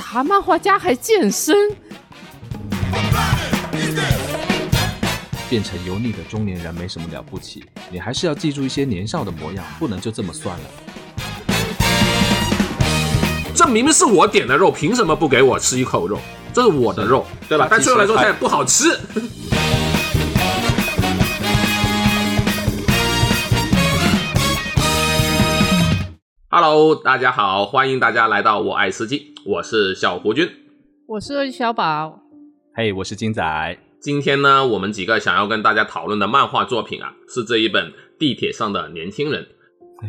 啥漫画家还健身？变成油腻的中年人没什么了不起，你还是要记住一些年少的模样，不能就这么算了。这明明是我点的肉，凭什么不给我吃一口肉？这是我的肉，对吧？但最后来说它也不好吃。Hello，大家好，欢迎大家来到我爱司机，我是小胡军，我是小宝，嘿，我是金仔。今天呢，我们几个想要跟大家讨论的漫画作品啊，是这一本《地铁上的年轻人》，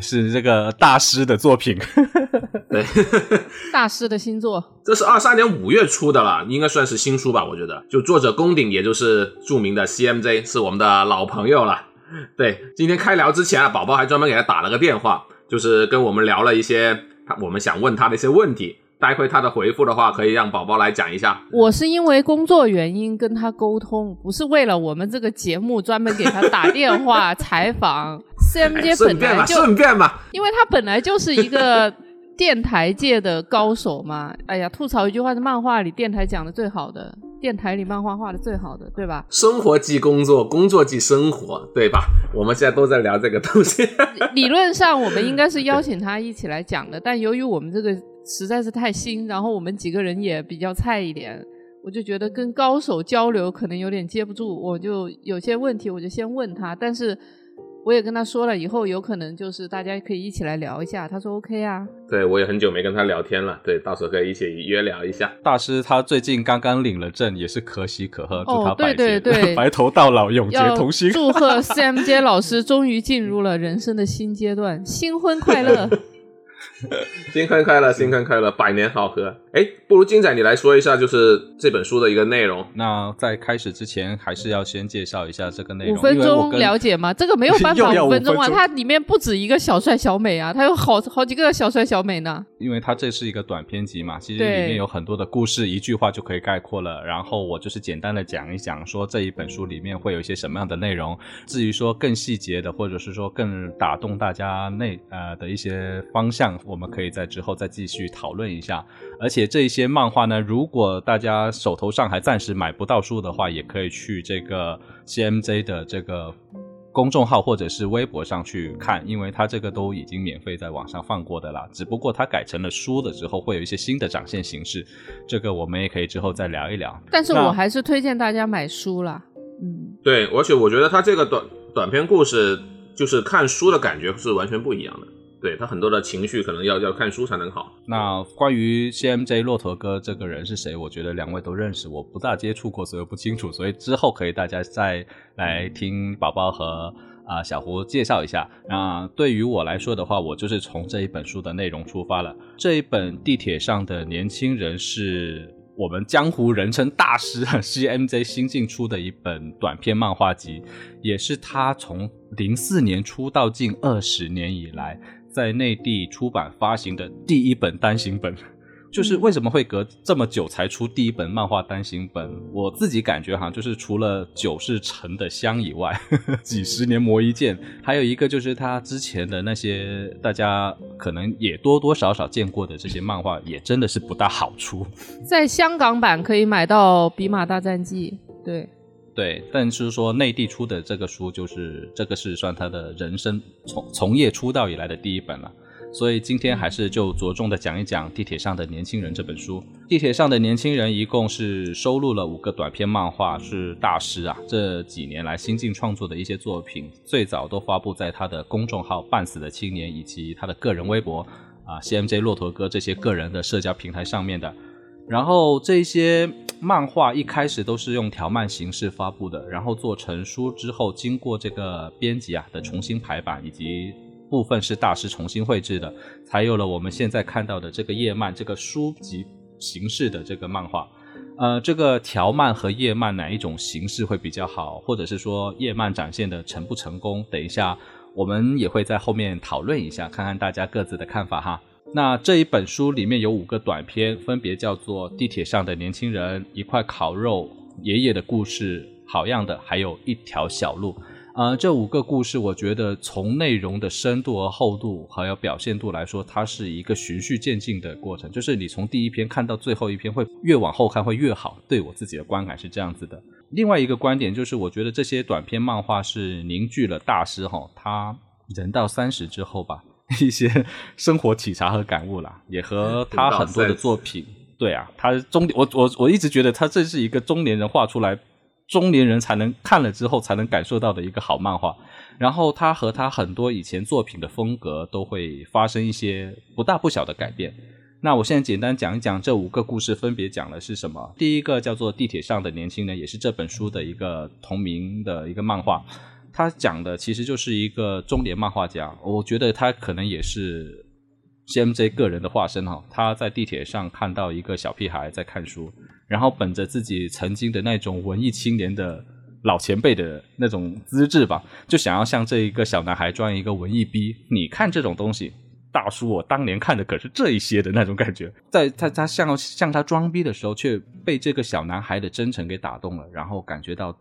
是这个大师的作品。对，大师的新作，这是二三年五月出的了，应该算是新书吧？我觉得，就作者宫顶，也就是著名的 CMJ，是我们的老朋友了。对，今天开聊之前啊，宝宝还专门给他打了个电话，就是跟我们聊了一些他我们想问他的一些问题。待会他的回复的话，可以让宝宝来讲一下。我是因为工作原因跟他沟通，不是为了我们这个节目专门给他打电话 采访。CMJ 本来就顺便嘛，因为他本来就是一个电台界的高手嘛。哎呀，吐槽一句话是漫画里电台讲的最好的，电台里漫画画的最好的，对吧？生活即工作，工作即生活，对吧？我们现在都在聊这个东西。理论上我们应该是邀请他一起来讲的，但由于我们这个。实在是太新，然后我们几个人也比较菜一点，我就觉得跟高手交流可能有点接不住，我就有些问题我就先问他，但是我也跟他说了，以后有可能就是大家可以一起来聊一下，他说 OK 啊。对，我也很久没跟他聊天了，对，到时候可以一起约聊一下。大师他最近刚刚领了证，也是可喜可贺，祝他白对对 白头到老，永结同心。祝贺 CMJ 老师终于进入了人生的新阶段，新婚快乐。新婚快乐，新婚快乐，百年好合。哎，不如金仔你来说一下，就是这本书的一个内容。那在开始之前，还是要先介绍一下这个内容。五分钟了解吗？这个没有办法 五分钟啊，它里面不止一个小帅小美啊，它有好好几个小帅小美呢。因为它这是一个短篇集嘛，其实里面有很多的故事，一句话就可以概括了。然后我就是简单的讲一讲，说这一本书里面会有一些什么样的内容。至于说更细节的，或者是说更打动大家内呃的一些方向。我们可以在之后再继续讨论一下，而且这些漫画呢，如果大家手头上还暂时买不到书的话，也可以去这个 CMJ 的这个公众号或者是微博上去看，因为它这个都已经免费在网上放过的啦。只不过它改成了书的之后，会有一些新的展现形式，这个我们也可以之后再聊一聊。但是我还是推荐大家买书啦。嗯，对，而且我觉得它这个短短篇故事，就是看书的感觉是完全不一样的。对他很多的情绪可能要要看书才能好。那关于 CMJ 骆驼哥这个人是谁？我觉得两位都认识，我不大接触过，所以不清楚。所以之后可以大家再来听宝宝和啊小胡介绍一下。那对于我来说的话，我就是从这一本书的内容出发了。这一本地铁上的年轻人是我们江湖人称大师 CMJ 新近出的一本短篇漫画集，也是他从零四年出道近二十年以来。在内地出版发行的第一本单行本，就是为什么会隔这么久才出第一本漫画单行本？我自己感觉哈，就是除了酒是沉的香以外，几十年磨一剑，还有一个就是他之前的那些大家可能也多多少少见过的这些漫画，也真的是不大好出。在香港版可以买到《比马大战记》，对。对，但是说内地出的这个书，就是这个是算他的人生从从业出道以来的第一本了，所以今天还是就着重的讲一讲《地铁上的年轻人》这本书。《地铁上的年轻人》一共是收录了五个短篇漫画，是大师啊这几年来新晋创作的一些作品，最早都发布在他的公众号“半死的青年”以及他的个人微博啊 “CMJ 骆驼哥”这些个人的社交平台上面的。然后这些漫画一开始都是用条漫形式发布的，然后做成书之后，经过这个编辑啊的重新排版，以及部分是大师重新绘制的，才有了我们现在看到的这个页漫这个书籍形式的这个漫画。呃，这个条漫和页漫哪一种形式会比较好，或者是说页漫展现的成不成功？等一下我们也会在后面讨论一下，看看大家各自的看法哈。那这一本书里面有五个短篇，分别叫做《地铁上的年轻人》、一块烤肉、爷爷的故事、好样的，还有一条小路。呃，这五个故事，我觉得从内容的深度和厚度，还有表现度来说，它是一个循序渐进的过程。就是你从第一篇看到最后一篇，会越往后看会越好。对我自己的观感是这样子的。另外一个观点就是，我觉得这些短篇漫画是凝聚了大师哈，他人到三十之后吧，一些生活体察和感悟啦，也和他很多的作品，对啊，他中我我我一直觉得他这是一个中年人画出来。中年人才能看了之后才能感受到的一个好漫画，然后他和他很多以前作品的风格都会发生一些不大不小的改变。那我现在简单讲一讲这五个故事分别讲的是什么。第一个叫做《地铁上的年轻人》，也是这本书的一个同名的一个漫画。他讲的其实就是一个中年漫画家，我觉得他可能也是 CMJ 个人的化身哈。他在地铁上看到一个小屁孩在看书。然后本着自己曾经的那种文艺青年的老前辈的那种资质吧，就想要向这一个小男孩装一个文艺逼。你看这种东西，大叔，我当年看的可是这一些的那种感觉。在他他向向他装逼的时候，却被这个小男孩的真诚给打动了，然后感觉到。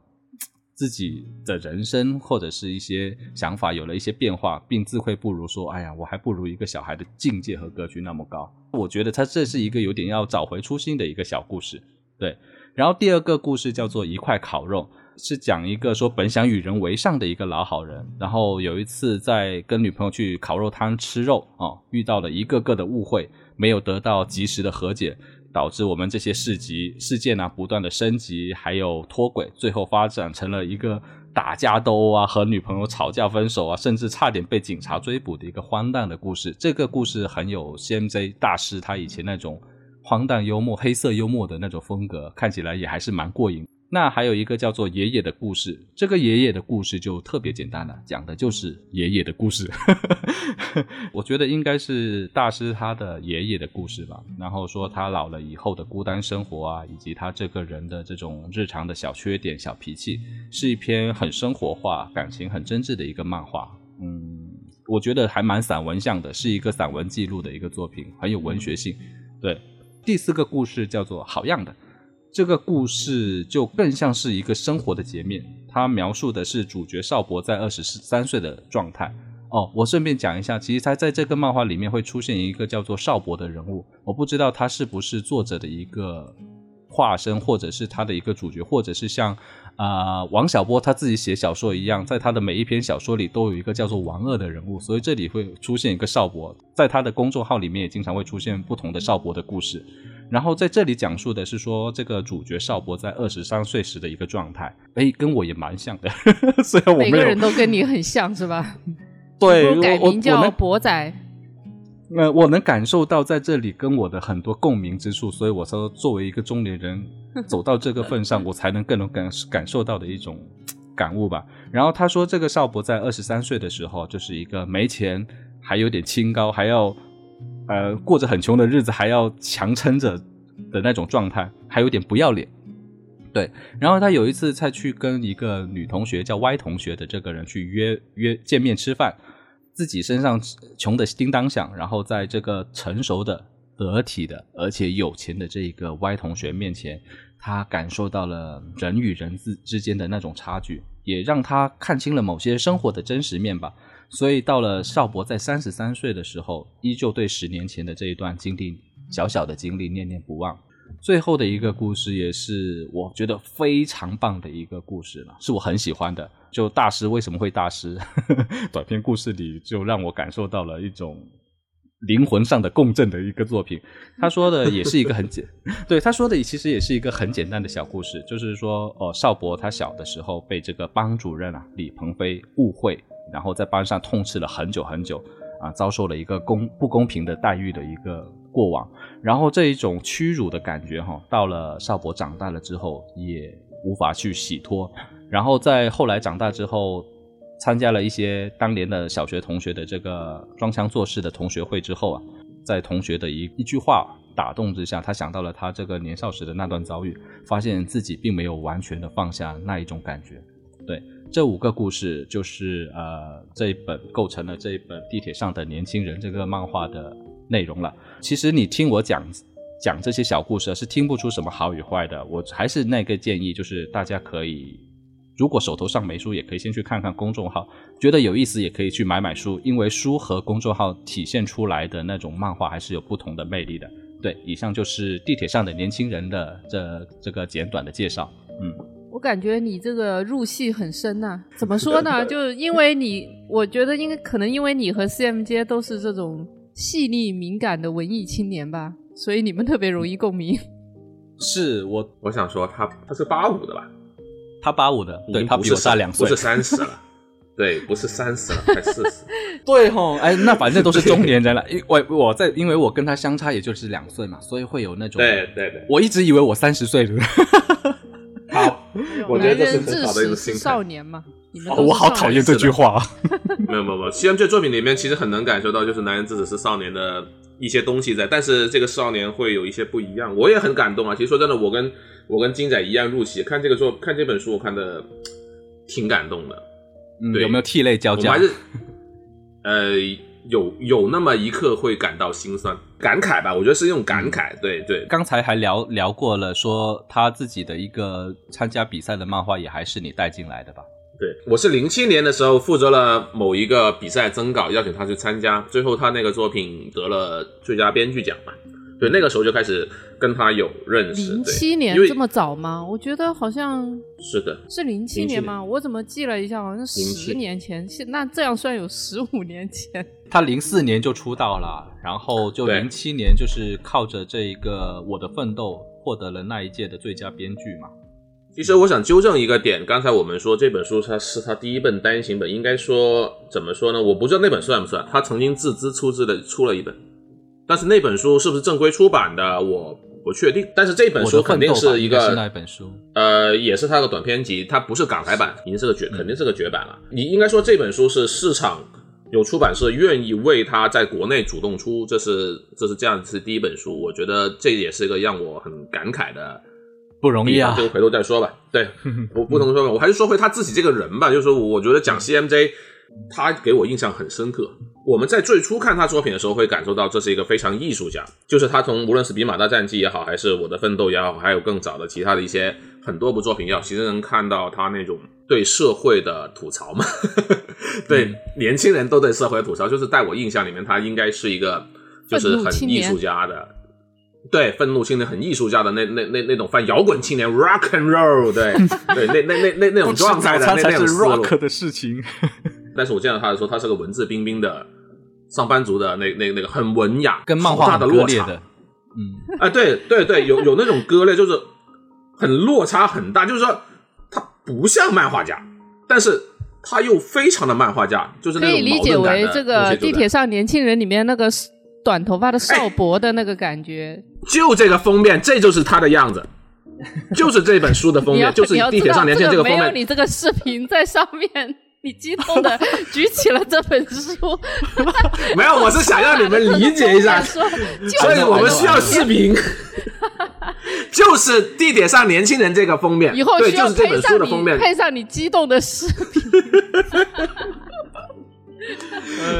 自己的人生或者是一些想法有了一些变化，并自愧不如，说：“哎呀，我还不如一个小孩的境界和格局那么高。”我觉得他这是一个有点要找回初心的一个小故事。对，然后第二个故事叫做一块烤肉，是讲一个说本想与人为善的一个老好人，然后有一次在跟女朋友去烤肉摊吃肉啊，遇到了一个个的误会，没有得到及时的和解。导致我们这些事集事件呢不断的升级，还有脱轨，最后发展成了一个打架斗殴啊，和女朋友吵架分手啊，甚至差点被警察追捕的一个荒诞的故事。这个故事很有 CMZ 大师他以前那种荒诞幽默、黑色幽默的那种风格，看起来也还是蛮过瘾。那还有一个叫做爷爷的故事，这个爷爷的故事就特别简单了，讲的就是爷爷的故事。我觉得应该是大师他的爷爷的故事吧。然后说他老了以后的孤单生活啊，以及他这个人的这种日常的小缺点、小脾气，是一篇很生活化、感情很真挚的一个漫画。嗯，我觉得还蛮散文像的，是一个散文记录的一个作品，很有文学性。对，第四个故事叫做好样的。这个故事就更像是一个生活的截面，它描述的是主角邵博在二十三岁的状态。哦，我顺便讲一下，其实他在这个漫画里面会出现一个叫做邵博的人物，我不知道他是不是作者的一个化身，或者是他的一个主角，或者是像啊王小波他自己写小说一样，在他的每一篇小说里都有一个叫做王二的人物，所以这里会出现一个邵博，在他的公众号里面也经常会出现不同的邵博的故事。然后在这里讲述的是说，这个主角邵博在二十三岁时的一个状态，哎，跟我也蛮像的。虽然我每个人都跟你很像是吧？对，改名叫博仔。那我能感受到在这里跟我的很多共鸣之处，所以我说作为一个中年人 走到这个份上，我才能更能感感受到的一种感悟吧。然后他说，这个邵博在二十三岁的时候，就是一个没钱，还有点清高，还要。呃，过着很穷的日子，还要强撑着的那种状态，还有点不要脸。对，然后他有一次再去跟一个女同学叫 Y 同学的这个人去约约见面吃饭，自己身上穷的叮当响，然后在这个成熟的、得体的而且有钱的这一个 Y 同学面前，他感受到了人与人之之间的那种差距，也让他看清了某些生活的真实面吧。所以到了邵博在三十三岁的时候，依旧对十年前的这一段经历、小小的经历念念不忘。最后的一个故事也是我觉得非常棒的一个故事了，是我很喜欢的。就大师为什么会大师？短篇故事里就让我感受到了一种灵魂上的共振的一个作品。他说的也是一个很简，对他说的其实也是一个很简单的小故事，就是说，哦，邵博他小的时候被这个班主任啊李鹏飞误会。然后在班上痛斥了很久很久，啊，遭受了一个公不公平的待遇的一个过往，然后这一种屈辱的感觉哈，到了邵博长大了之后也无法去洗脱，然后在后来长大之后，参加了一些当年的小学同学的这个装腔作势的同学会之后啊，在同学的一一句话打动之下，他想到了他这个年少时的那段遭遇，发现自己并没有完全的放下那一种感觉，对。这五个故事就是呃这一本构成了这一本地铁上的年轻人这个漫画的内容了。其实你听我讲讲这些小故事是听不出什么好与坏的。我还是那个建议，就是大家可以如果手头上没书，也可以先去看看公众号，觉得有意思也可以去买买书，因为书和公众号体现出来的那种漫画还是有不同的魅力的。对，以上就是地铁上的年轻人的这这个简短的介绍。嗯，我感觉你这个入戏很深呐、怎么说呢？就因为你，我觉得应该可能因为你和 CMJ 都是这种细腻敏感的文艺青年吧，所以你们特别容易共鸣。是我我想说他他是八五的吧？他八五的，对他比我大两岁不是，三十了。对，不是三十了，快四十。对吼，哎，那反正都是中年人了。因我我在，因为我跟他相差也就是两岁嘛，所以会有那种。对对对，我一直以为我三十岁了。好，我觉得这是很好的一个心态少。年嘛。哦我好讨厌这句话。没有没有没有，CM 这作品里面其实很能感受到，就是男人至死是少年的一些东西在，但是这个少年会有一些不一样。我也很感动啊。其实说真的，我跟我跟金仔一样入戏，看这个作看这本书，我看的挺感动的。嗯，对有没有涕泪交加我还？是呃有有那么一刻会感到心酸，感慨吧，我觉得是一种感慨。对对，刚才还聊聊过了，说他自己的一个参加比赛的漫画也还是你带进来的吧？对，我是零七年的时候负责了某一个比赛征稿，邀请他去参加，最后他那个作品得了最佳编剧奖嘛。对，那个时候就开始跟他有认识。零七年这么早吗？我觉得好像是的，是零七年吗？我怎么记了一下，好像是十年前。现那这样算有十五年前。他零四年就出道了，然后就对零七年就是靠着这一个《我的奋斗》获得了那一届的最佳编剧嘛。其实我想纠正一个点，刚才我们说这本书它是他第一本单行本，应该说怎么说呢？我不知道那本算不算，他曾经自资出资的出了一本，但是那本书是不是正规出版的，我不确定。但是这本书肯定是一个是那个一本书。呃，也是它的短篇集，它不是港台版，已经是个绝，肯定是个绝版了。你应该说这本书是市场有出版社愿意为它在国内主动出，这是这是这样是第一本书，我觉得这也是一个让我很感慨的不容易啊这！个回头再说吧。对，不不能说吧，我还是说回他自己这个人吧。就是说，我觉得讲 CMJ，他给我印象很深刻。我们在最初看他作品的时候，会感受到这是一个非常艺术家。就是他从无论是《比马大战记》也好，还是《我的奋斗》也好，还有更早的其他的一些很多部作品也好，其实能看到他那种对社会的吐槽嘛。对，年轻人都对社会吐槽，就是在我印象里面，他应该是一个就是很艺术家的。对，愤怒青年很艺术家的那那那那种泛摇滚青年 rock and roll，对 对，那那那那那种状态的那那种 rock。的事情。但是我见到他的时候，他是个文质彬彬的上班族的那那那个很文雅，跟漫画很的落差的。嗯，啊，对对对，有有那种割裂，就是很落差很大，就是说他不像漫画家，但是他又非常的漫画家，就是可那种以理解为这个地铁上年轻人里面那个短头发的少博的那个感觉。就这个封面，这就是他的样子，就是这本书的封面，就是你地铁上年轻人这个封面。你这个视频在上面，你激动的举起了这本书，没有，我是想让你们理解一下，说所以我们需要视频。就是地铁上年轻人这个封面，对，以后需要就是这本书配上的封面，你配上你激动的视频。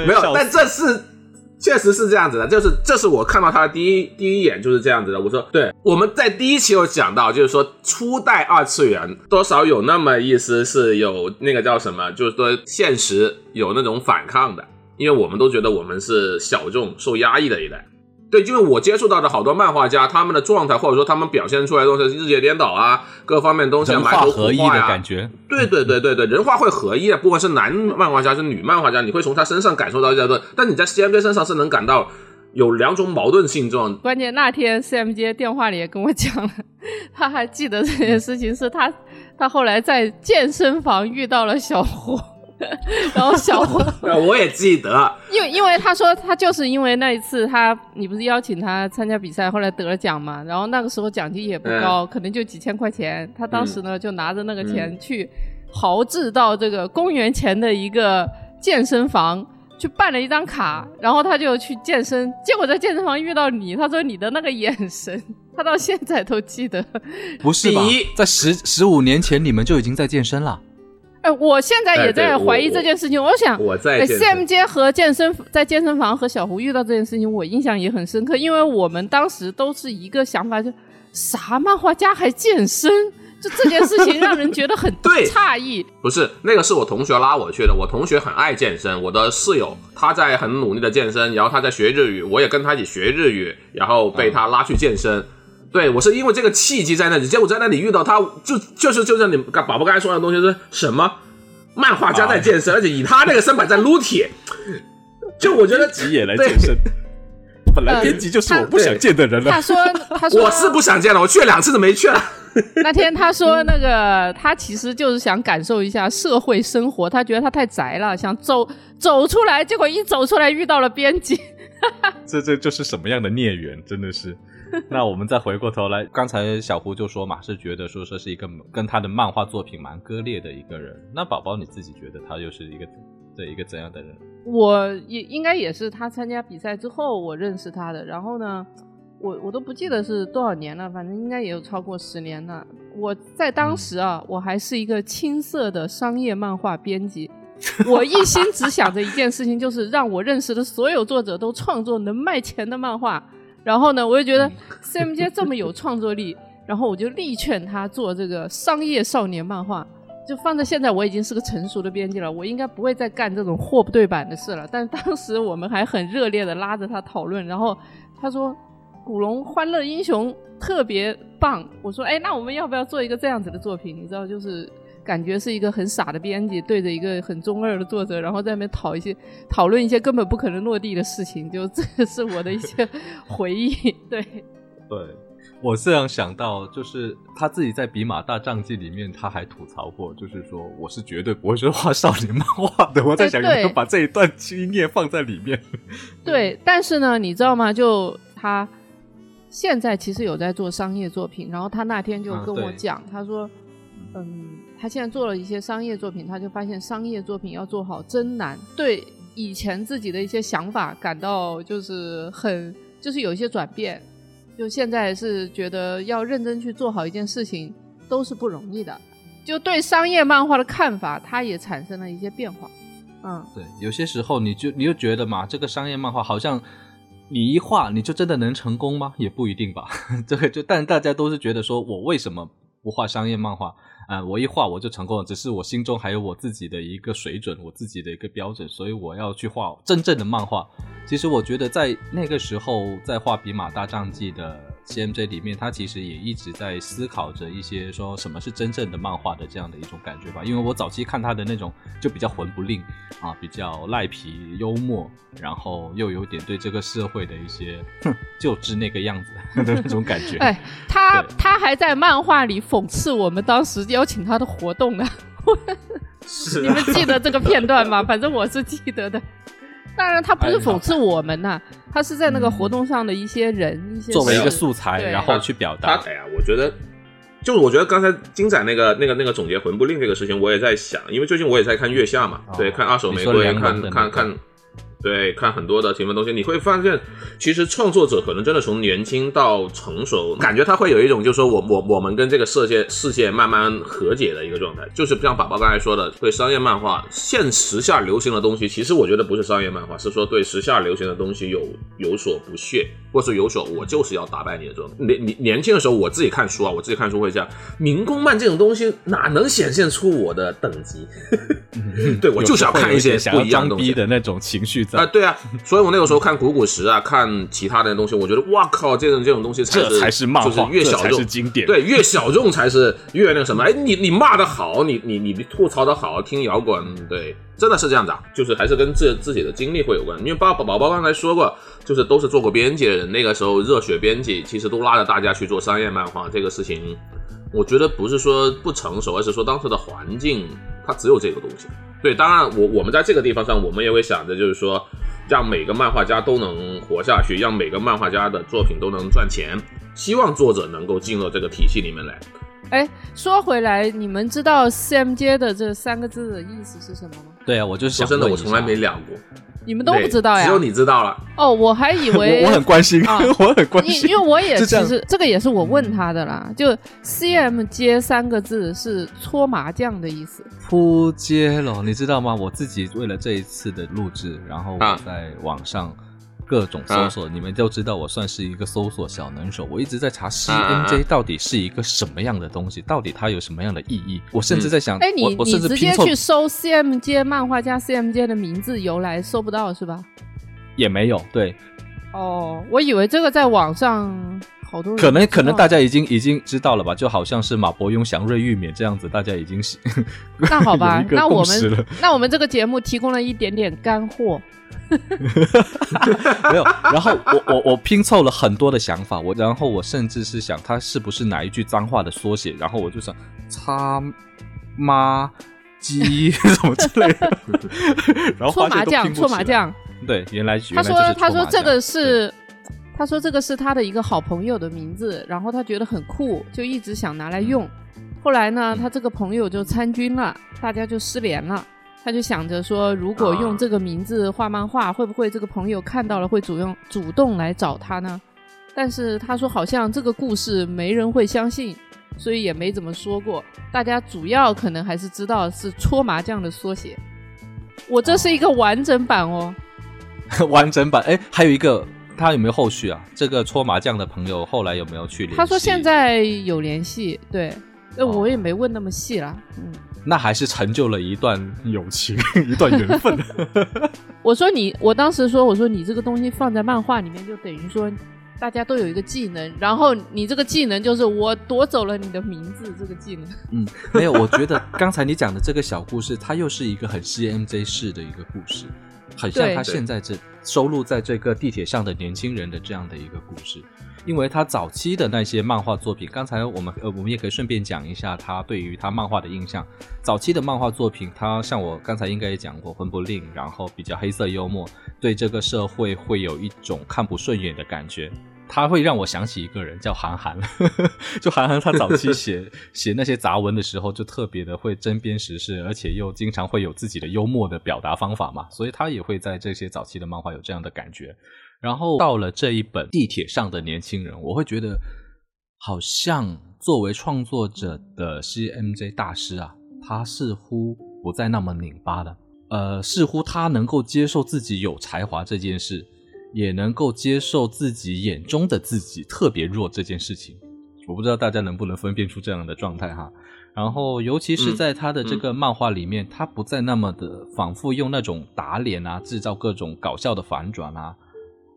没有，但这是确实是这样子的，就是这是我看到他的第一第一眼就是这样子的。我说，对，我们在第一期有讲到，就是说初代二次元多少有那么意思是有那个叫什么，就是说现实有那种反抗的，因为我们都觉得我们是小众受压抑的一代。对，因为我接触到的好多漫画家，他们的状态或者说他们表现出来的东西，日夜颠倒啊，各方面东西啊人画埋头苦合一的画呀感觉。对对对对对，人画会合一的，不管是男漫画家是女漫画家，你会从他身上感受到这个，但你在 CMJ 身上是能感到有两种矛盾性状。关键那天 CMJ 电话里也跟我讲了，他还记得这件事情，是他他后来在健身房遇到了小胡，然后小胡呃，我也记得，因为因为他说他就是因为那一次他你不是邀请他参加比赛，后来得了奖嘛，然后那个时候奖金也不高，可能就几千块钱，他当时呢、就拿着那个钱去豪掷到这个公园前的一个健身房。去办了一张卡，然后他就去健身，结果在健身房遇到你，他说你的那个眼神，他到现在都记得。不是吧第一？在十十五年前你们就已经在健身了？哎，我现在也在怀疑这件事情，我想我在哎，CMJ 和健身在健身房和小胡遇到这件事情，我印象也很深刻，因为我们当时都是一个想法，就啥漫画家还健身，就这件事情让人觉得很 对诧异。不是那个是我同学拉我去的，我同学很爱健身，我的室友他在很努力的健身，然后他在学日语，我也跟他一起学日语，然后被他拉去健身。对我是因为这个契机在那里，结果在那里遇到他，就就是就像你宝宝刚才说的东西是什么？漫画家在健身，而且以他那个身板在撸铁，就我觉得编辑也来健身。本来编辑就是我不想见的人了。他说：“他说我是不想见了，我去了两次都没去了。那天他说那个他其实就是想感受一下社会生活，他觉得他太宅了，想走走出来，结果一走出来遇到了编辑。这这就是什么样的孽缘，真的是。那我们再回过头来，刚才小胡就说嘛，是觉得说说是一个跟他的漫画作品蛮割裂的一个人。那宝宝你自己觉得他又是一个对一个怎样的人？我也应该也是他参加比赛之后我认识他的，然后呢，我我都不记得是多少年了，反正应该也有超过十年了。我在当时啊，我还是一个青涩的商业漫画编辑，我一心只想着一件事情，就是让我认识的所有作者都创作能卖钱的漫画。然后呢，我就觉得 CMJ 这么有创作力，然后我就力劝他做这个商业少年漫画。就放在现在，我已经是个成熟的编辑了，我应该不会再干这种货不对版的事了。但当时我们还很热烈的拉着他讨论，然后他说《古龙欢乐英雄》特别棒，我说哎，那我们要不要做一个这样子的作品？你知道，就是感觉是一个很傻的编辑对着一个很中二的作者，然后在那边讨一些讨论一些根本不可能落地的事情，就这是我的一些回忆。对，对。我这样想到，就是他自己在《比马大战记》里面，他还吐槽过，就是说我是绝对不会说画少年漫画的。我在想，有没有把这一段经验放在里面？对，但是呢，你知道吗？就他现在其实有在做商业作品，然后他那天就跟我讲，他说，嗯，他现在做了一些商业作品，他就发现商业作品要做好真难，对以前自己的一些想法感到就是很，就是有一些转变。就现在是觉得要认真去做好一件事情都是不容易的，就对商业漫画的看法，它也产生了一些变化。嗯，对，有些时候你就你就觉得嘛，这个商业漫画好像你一画你就真的能成功吗？也不一定吧。这个就但大家都是觉得说我为什么不画商业漫画？啊，我一画我就成功了，只是我心中还有我自己的一个水准，我自己的一个标准，所以我要去画真正的漫画。其实我觉得在那个时候，在画《比马大战记》的。CMJ 里面，他其实也一直在思考着一些说什么是真正的漫画的这样的一种感觉吧。因为我早期看他的那种就比较魂不吝啊，比较赖皮幽默，然后又有点对这个社会的一些哼，就是那个样子的 那种感觉。哎，他他还在漫画里讽刺我们当时邀请他的活动呢。是，你们记得这个片段吗？反正我是记得的。当然，他不是讽刺我们呐，他是在那个活动上的一些人，一些作为一个素材，然后去表达。哎呀，我觉得，就是我觉得刚才金仔那个、那个、那个总结魂不吝这个事情，我也在想，因为最近我也在看月下嘛，对，看二手玫瑰，看看看。对，看很多的前面东西，你会发现，其实创作者可能真的从年轻到成熟，感觉他会有一种，就是说我我我们跟这个世界世界慢慢和解的一个状态，就是像宝宝刚才说的，对商业漫画现时下流行的东西，其实我觉得不是商业漫画，是说对时下流行的东西有有所不屑，或是有所我就是要打败你的这种。年年年轻的时候，我自己看书啊，我自己看书会这样，民工漫这种东西哪能显现出我的等级？对我就是要看一些不一样东西的那种情绪。啊，对啊，所以我那个时候看古古石啊，看其他的东西，我觉得哇靠，这种这种东西才是才是漫画，越小众是经典，对，越小众才是越那个什么。哎，你你骂的好，你你你吐槽的好，听摇滚，对，真的是这样子啊，就是还是跟自自己的经历会有关。因为宝宝宝刚才说过，就是都是做过编辑的人，那个时候热血编辑其实都拉着大家去做商业漫画，这个事情，我觉得不是说不成熟，而是说当时的环境它只有这个东西。对，当然我我们在这个地方上，我们也会想着，就是说，让每个漫画家都能活下去，让每个漫画家的作品都能赚钱，希望作者能够进入这个体系里面来。哎，说回来，你们知道 CMJ 的这三个字的意思是什么吗？对啊，我就说真的，我从来没聊过。你们都不知道呀？只有你知道了。哦，我还以 为我很关心，我很关心，因为我也其实这个也是我问他的啦。就 C M J 三个字是搓麻将的意思。扑街了，你知道吗？我自己为了这一次的录制，然后我在网上各种搜索，你们都知道我算是一个搜索小能手，我一直在查 CMJ 到底是一个什么样的东西，到底它有什么样的意义。我甚至在想，哎，你我你直接去搜 CMJ 漫画家 CMJ 的名字由来搜不到是吧？也没有，对，哦，我以为这个在网上好多人可能可能大家已经已经知道了吧，就好像是马伯庸、祥瑞玉冕这样子，大家已经是 那好吧那我们 那我们这个节目提供了一点点干货。没有。然后我我我拼凑了很多的想法，我然后我甚至是想他是不是哪一句脏话的缩写，然后我就想擦妈鸡什么之类的，然后搓麻将。搓麻将。对，原来他说他说这个是，他说这个是他的一个好朋友的名字，然后他觉得很酷，就一直想拿来用。后来呢，嗯他这个朋友就参军了，大家就失联了。他就想着说，如果用这个名字画漫画，会不会这个朋友看到了会主动主动来找他呢？但是他说好像这个故事没人会相信，所以也没怎么说过。大家主要可能还是知道是搓麻将的缩写。我这是一个完整版哦。完整版。哎，还有一个，他有没有后续啊？这个搓麻将的朋友后来有没有去联系？他说现在有联系，对，那，哦我也没问那么细啦。嗯，那还是成就了一段友情，一段缘分。我说你，我当时说，我说你这个东西放在漫画里面，就等于说大家都有一个技能，然后你这个技能就是我夺走了你的名字这个技能。嗯，没有，我觉得刚才你讲的这个小故事，它又是一个很 CMJ 式的一个故事，很像他现在这收录在这个地铁上的年轻人的这样的一个故事。因为他早期的那些漫画作品，刚才我们呃我们也可以顺便讲一下他对于他漫画的印象。早期的漫画作品，他像我刚才应该也讲过，魂不吝，然后比较黑色幽默，对这个社会会有一种看不顺眼的感觉。他会让我想起一个人叫韩寒，就韩寒他早期写 写那些杂文的时候，就特别的会针砭时事，而且又经常会有自己的幽默的表达方法嘛，所以他也会在这些早期的漫画有这样的感觉。然后到了这一本《地铁上的年轻人》，我会觉得好像作为创作者的 CMJ 大师啊，他似乎不再那么拧巴了。呃，似乎他能够接受自己有才华这件事，也能够接受自己眼中的自己特别弱这件事情。我不知道大家能不能分辨出这样的状态哈。然后，尤其是在他的这个漫画里面，他不再那么的反复用那种打脸啊，制造各种搞笑的反转啊，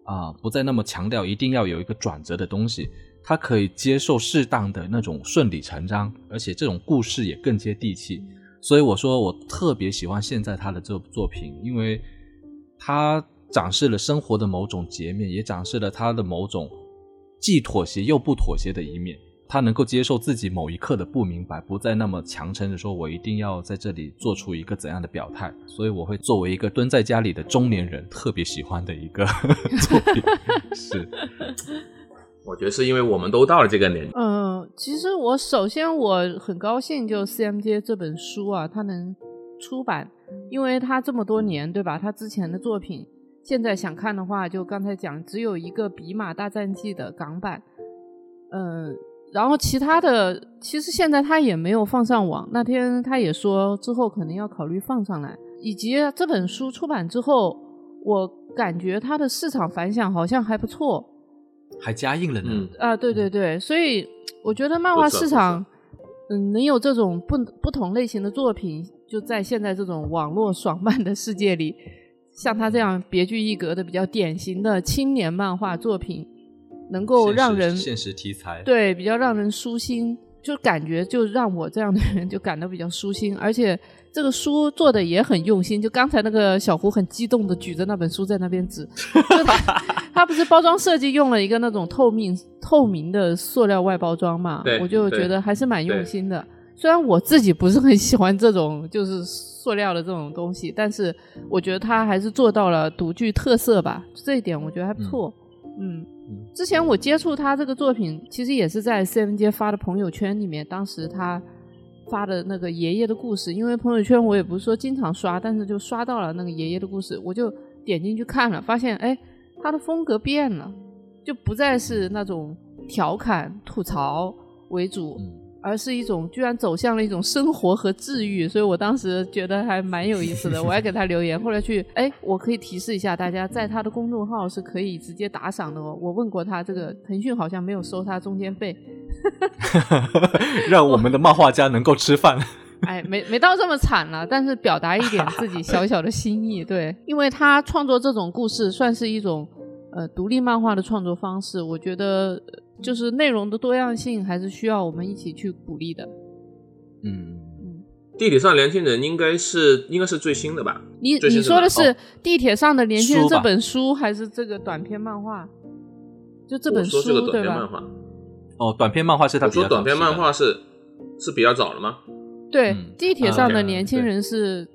啊，不再那么强调一定要有一个转折的东西。他可以接受适当的那种顺理成章，而且这种故事也更接地气。所以我说我特别喜欢现在他的这部作品，因为他展示了生活的某种截面，也展示了他的某种既妥协又不妥协的一面。他能够接受自己某一刻的不明白，不再那么强撑着说我一定要在这里做出一个怎样的表态。所以我会作为一个蹲在家里的中年人，特别喜欢的一个 作品。是，我觉得是因为我们都到了这个年纪，嗯，其实我首先我很高兴，就 CMJ 这本书啊，它能出版，因为它这么多年，对吧？他之前的作品，现在想看的话，就刚才讲，只有一个《比马大战记》的港版，嗯，然后其他的，其实现在他也没有放上网。那天他也说，之后可能要考虑放上来。以及这本书出版之后，我感觉它的市场反响好像还不错。还加印了呢。嗯啊，对对对，所以我觉得漫画市场，嗯，能有这种不不同类型的作品，就在现在这种网络爽漫的世界里，像他这样别具一格的比较典型的青年漫画作品，能够让人现实题材，对比较让人舒心，就感觉就让我这样的人就感到比较舒心，而且这个书做的也很用心。就刚才那个小胡很激动的举着那本书在那边指，就他他不是包装设计用了一个那种透明透明的塑料外包装嘛，我就觉得还是蛮用心的。虽然我自己不是很喜欢这种就是塑料的这种东西，但是我觉得他还是做到了独具特色吧，这一点我觉得还不错。嗯，之前我接触他这个作品，其实也是在 CM 街发的朋友圈里面，当时他发的那个爷爷的故事，因为朋友圈我也不是说经常刷，但是就刷到了那个爷爷的故事，我就点进去看了，发现哎，他的风格变了，就不再是那种调侃吐槽为主，嗯而是一种居然走向了一种生活和治愈，所以我当时觉得还蛮有意思的。我还给他留言，后来去，哎，我可以提示一下大家，在他的公众号是可以直接打赏的哦。我问过他，这个腾讯好像没有收他中间费，让我们的漫画家能够吃饭。哎，没没到这么惨了，但是表达一点自己小小的心意，对，因为他创作这种故事算是一种呃独立漫画的创作方式，我觉得就是内容的多样性还是需要我们一起去鼓励的。嗯嗯，地铁上年轻人应该是应该是最新的吧？你你说的是地铁上的年轻人这本书，还是这个短篇漫画？就这本书我说这个短对吧？篇漫画，哦，短篇漫画是他我说短篇漫画是是比较早了吗？对，嗯地铁上的啊年轻人是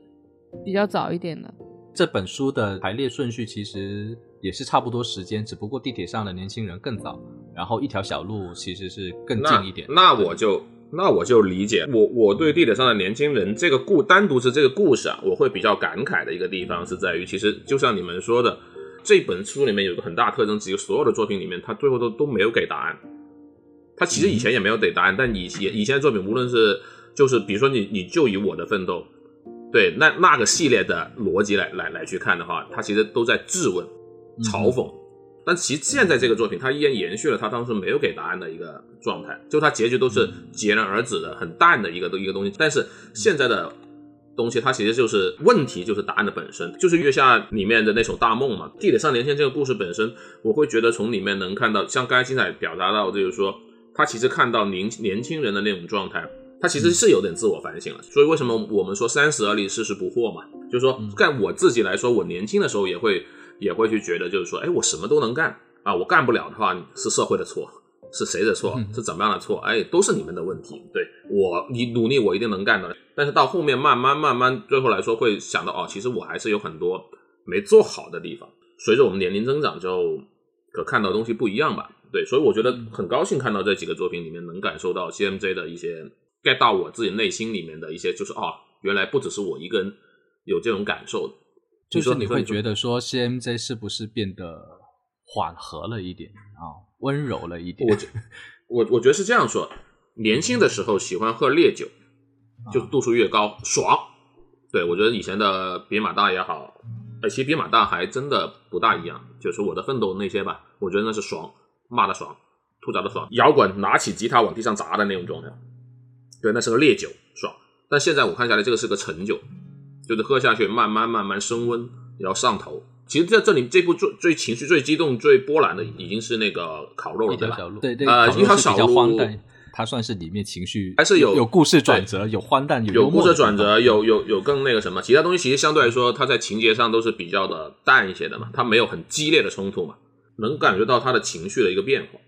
比较早一点的。这本书的排列顺序其实也是差不多时间，只不过地铁上的年轻人更早，然后一条小路其实是更近一点。那我就那我就理解，我我对地铁上的年轻人这个故单独是这个故事啊，我会比较感慨的一个地方是在于，其实就像你们说的，这本书里面有个很大特征，只有所有的作品里面，他最后都都没有给答案。他其实以前也没有给答案，但以以以前的作品，无论是就是比如说你你就以我的奋斗，对那那个系列的逻辑来来来去看的话，他其实都在质问、嘲讽。但其实现在这个作品，它依然延续了他当时没有给答案的一个状态，就它结局都是戛然而止的，很淡的一个一个东西。但是现在的东西，它其实就是问题，就是答案的本身，就是月下里面的那首大梦嘛。地铁上连线这个故事本身，我会觉得从里面能看到，像刚才金仔表达到，就是说他其实看到年年轻人的那种状态，他其实是有点自我反省了。所以为什么我们说三十而立，四十不惑嘛？就是说，在我自己来说，我年轻的时候也会也会去觉得，就是说，哎，我什么都能干啊，我干不了的话是社会的错，是谁的错，是怎么样的错？哎，都是你们的问题。对我，你努力，我一定能干的。但是到后面慢慢慢慢，最后来说会想到，哦，其实我还是有很多没做好的地方。随着我们年龄增长，就可看到的东西不一样吧。对，所以我觉得很高兴看到这几个作品里面能感受到 CMJ 的一些 get 到我自己内心里面的一些，就是哦，原来不只是我一个人有这种感受的。就是你会觉得说 CMJ 是不是变得缓和了一点啊，温柔了一点？我觉 我我觉得是这样说，年轻的时候喜欢喝烈酒，就度数越高爽。对我觉得以前的别马大也好，呃，其实别马大还真的不大一样，就是我的奋斗那些吧，我觉得那是爽，骂的爽，吐槽的爽，摇滚拿起吉他往地上砸的那种状态。对，那是个烈酒，爽。但现在我看下来，这个是个陈酒，就是喝下去慢慢慢慢升温，然后上头。其实在这里这部最最情绪最激动、最波澜的，已经是那个烤肉了，对吧？小路，对对，呃烤肉是比较一条小路荒诞，它算是里面情绪还是有有故事转折，有荒诞，有有故事转折，有有有更那个什么，其他东西其实相对来说，它在情节上都是比较的淡一些的嘛，它没有很激烈的冲突嘛，能感觉到他的情绪的一个变化。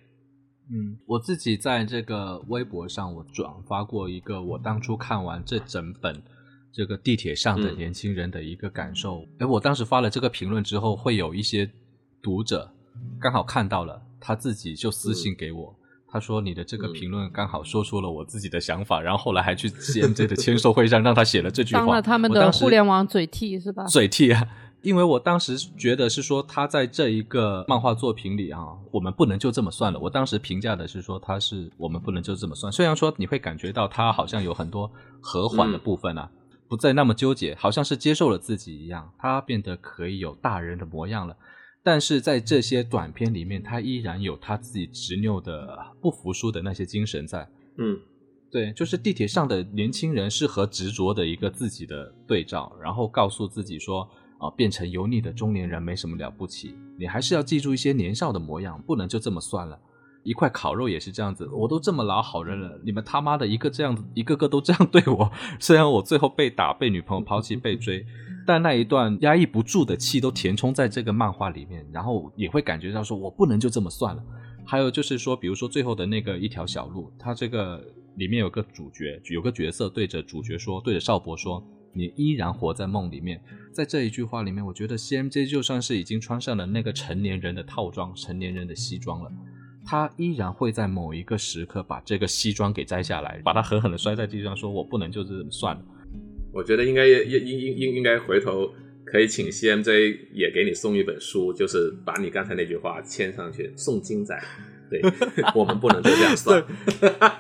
嗯，我自己在这个微博上，我转发过一个我当初看完这整本这个地铁上的嗯年轻人的一个感受。哎、我当时发了这个评论之后，会有一些读者刚好看到了，他自己就私信给我。他说：“你的这个嗯评论刚好说出了我自己的想法，然后后来还去 CMJ 的签售会上让他写了这句话，当了他们的互联网嘴替是吧？嘴替啊，因为我当时觉得是说他在这一个漫画作品里啊，我们不能就这么算了。我当时评价的是说他是我们不能就这么算，虽然说你会感觉到他好像有很多和缓的部分啊，不再那么纠结，好像是接受了自己一样，他变得可以有大人的模样了。但是在这些短片里面，他依然有他自己执拗的、不服输的那些精神在。嗯，对，就是地铁上的年轻人是和执着的一个自己的对照，然后告诉自己说啊、变成油腻的中年人没什么了不起，你还是要记住一些年少的模样，不能就这么算了。一块烤肉也是这样子，我都这么老好人了，你们他妈的一个这样子，一个个都这样对我。虽然我最后被打、被女朋友抛弃、被追，但那一段压抑不住的气都填充在这个漫画里面，然后也会感觉到说我不能就这么算了。还有就是说，比如说最后的那个一条小路，它这个里面有个主角，有个角色对着主角说，对着少博说：“你依然活在梦里面。”在这一句话里面，我觉得 CMJ 就算是已经穿上了那个成年人的套装、成年人的西装了，他依然会在某一个时刻把这个西装给摘下来，把它狠狠的摔在地上，说：“我不能就这么算了。我觉得应该也应应应应该回头可以请 CMJ 也给你送一本书，就是把你刚才那句话签上去，送金仔。对，我们不能就这样算。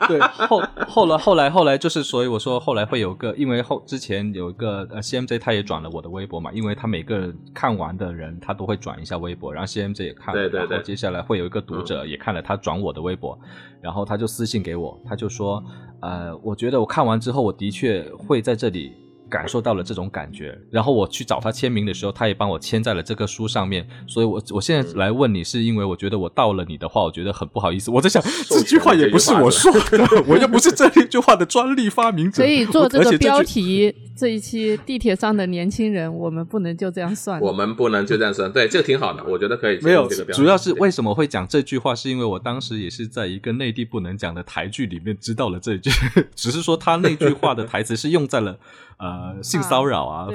对，后后来后来后来就是，所以我说后来会有个，因为后之前有一个呃 CMJ 他也转了我的微博嘛，因为他每个看完的人他都会转一下微博，然后 CMJ 也看了，对对对，接下来会有一个读者也看了他转我的微博，然后他就私信给我，他就说，呃，我觉得我看完之后，我的确会在这里。感受到了这种感觉，然后我去找他签名的时候，他也帮我签在了这个书上面。所以，我我现在来问你，是因为我觉得我到了你的话，我觉得很不好意思。我在想，这句话也不是我说的，我又不是这一句话的专利发明者。所以做这个标题，这一期地铁上的年轻人，我们不能就这样算。我们不能就这样算，对，这个挺好的，我觉得可以。没有，主要是为什么会讲这句话，是因为我当时也是在一个内地不能讲的台剧里面知道了这句，只是说他那句话的台词是用在了。呃，性骚扰啊，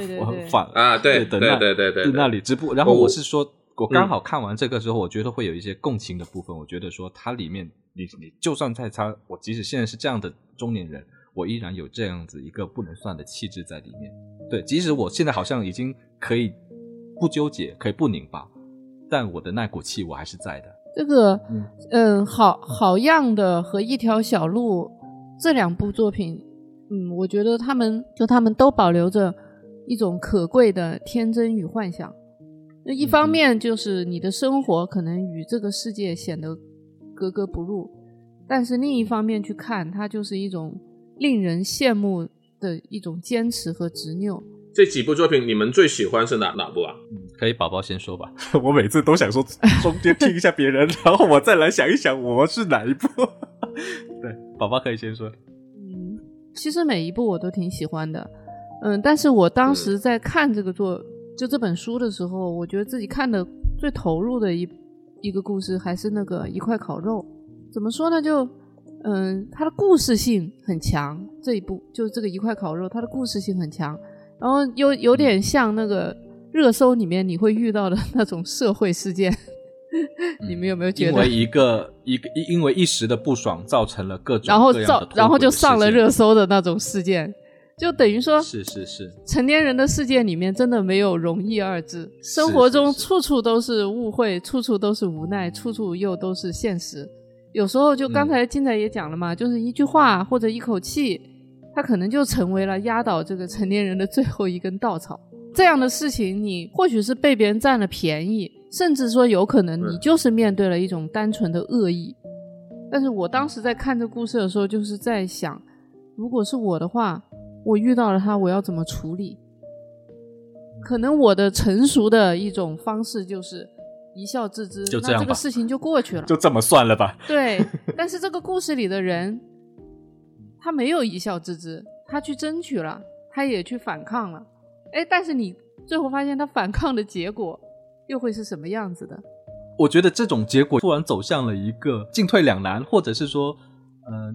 反啊，对对对对对对，那里直播。然后我是说，我刚好看完这个之后，我觉得会有一些共情的部分。我觉得说，它里面，你你就算在他，我即使现在是这样的中年人，我依然有这样子一个不能算的气质在里面。对，即使我现在好像已经可以不纠结，可以不拧巴，但我的那股气我还是在的。这个，嗯，好好样的和一条小路这两部作品。嗯，我觉得他们就他们都保留着一种可贵的天真与幻想。那一方面就是你的生活可能与这个世界显得格格不入，但是另一方面去看，它就是一种令人羡慕的一种坚持和执拗。这几部作品，你们最喜欢是哪哪部啊？可以，宝宝先说吧。我每次都想说中间听一下别人，然后我再来想一想我是哪一部。对，宝宝可以先说。嗯其实每一部我都挺喜欢的，嗯，但是我当时在看这个作就这本书的时候，我觉得自己看的最投入的一一个故事还是那个一块烤肉。怎么说呢？就嗯，它的故事性很强。这一部就这个一块烤肉，它的故事性很强，然后有有点像那个热搜里面你会遇到的那种社会事件。你们有没有觉得，因为一个一个因为一时的不爽造成了各种然后造然后就上了热搜的那种事件，就等于说，是是是，成年人的世界里面真的没有容易二字，生活中处处都是误会，处处都是无奈，处处又都是现实。有时候就刚才金仔也讲了嘛，就是一句话或者一口气，他可能就成为了压倒这个成年人的最后一根稻草。这样的事情，你或许是被别人占了便宜。甚至说，有可能你就是面对了一种单纯的恶意。但是我当时在看这故事的时候，就是在想，如果是我的话，我遇到了他，我要怎么处理？可能我的成熟的一种方式就是一笑置之，就这样这个事情就过去了，就这么算了吧。对，但是这个故事里的人，他没有一笑置之，他去争取了，他也去反抗了。哎，但是你最后发现，他反抗的结果。又会是什么样子的？我觉得这种结果突然走向了一个进退两难，或者是说，呃，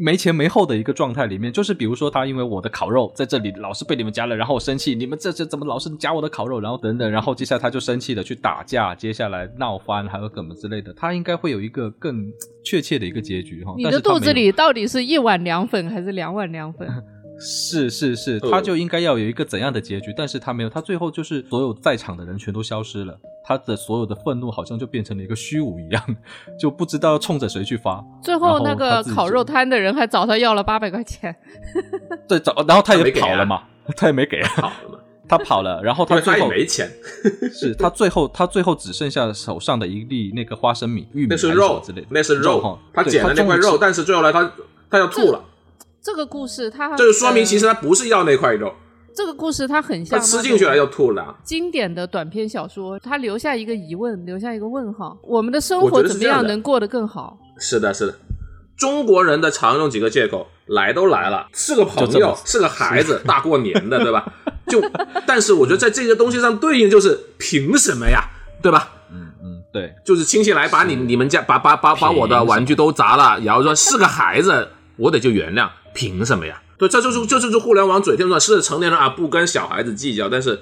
没前没后的一个状态里面。就是比如说，他因为我的烤肉在这里老是被你们夹了，然后我生气，你们这这怎么老是夹我的烤肉？然后等等，然后接下来他就生气的去打架，接下来闹翻，还有什么之类的。他应该会有一个更确切的一个结局哈。你的肚子里到底是一碗凉粉还是两碗凉粉？是是是，他就应该要有一个怎样的结局？但是他没有，他最后就是所有在场的人全都消失了，他的所有的愤怒好像就变成了一个虚无一样，就不知道冲着谁去发。最后那个烤肉摊的人还找他要了八百块钱，对，找然后他也跑了嘛，他也没给，跑了。嘛，他跑了，然后他最后没钱，是他最后他最后只剩下手上的一粒那个花生米、玉米、那是肉之类的，那是肉。哈，他捡了那块肉，但是最后来他他要吐了。这个故事，它就是说明其实它不是要那块肉。这个故事它很像，他吃进去了又吐了。经典的短篇小说，它留下一个疑问，留下一个问号：我们的生活怎么样能过得更好？是的，是的。中国人的常用几个借口，来都来了，是个朋友，是个孩子，大过年的，对吧？就，但是我觉得在这些东西上对应就是凭什么呀，对吧？嗯嗯，对，就是亲戚来把你你们家把把把把我的玩具都砸了，然后说是个孩子，我得就原谅。凭什么呀？对，这就是这就是互联网嘴天说，是成年人啊，不跟小孩子计较。但是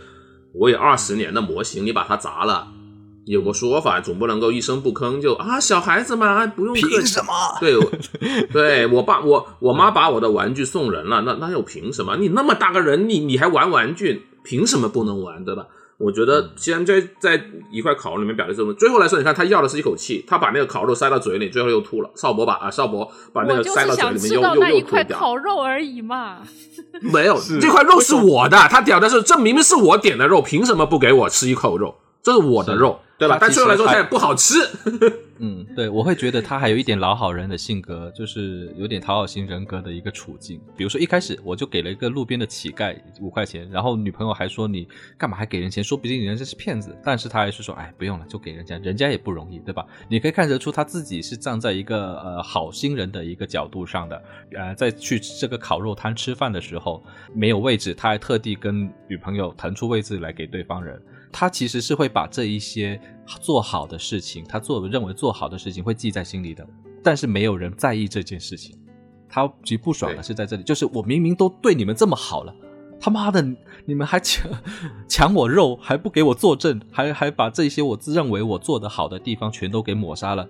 我有二十年的模型，你把它砸了，有个说法，总不能够一声不吭就啊，小孩子嘛，不用凭什么？对，对我爸我我妈把我的玩具送人了，那那又凭什么？你那么大个人，你你还玩玩具，凭什么不能玩？对吧？我觉得 CMJ 在一块烤肉里面表现这种，最后来说，你看他要的是一口气，他把那个烤肉塞到嘴里，最后又吐了。邵博把啊，邵博把那个塞到嘴里面又到那一块又又吐掉。烤肉而已嘛。没有，这块肉是我的，他屌的是，这明明是我点的肉，凭什么不给我吃一口肉？这是我的肉，对吧？但最后来说，还它也不好吃。嗯，对，我会觉得他还有一点老好人的性格，就是有点讨好型人格的一个处境。比如说一开始我就给了一个路边的乞丐五块钱，然后女朋友还说你干嘛还给人钱，说不定人家是骗子，但是他还是说哎不用了，就给人家，人家也不容易，对吧？你可以看得出他自己是站在一个呃好心人的一个角度上的，呃，在去这个烤肉摊吃饭的时候没有位置，他还特地跟女朋友腾出位置来给对方人。他其实是会把这一些做好的事情，他做认为做好的事情会记在心里的，但是没有人在意这件事情。他极不爽的是在这里，就是我明明都对你们这么好了，他妈的你们还抢 抢我肉，还不给我作证，还还把这些我自认为我做得好的地方全都给抹杀了。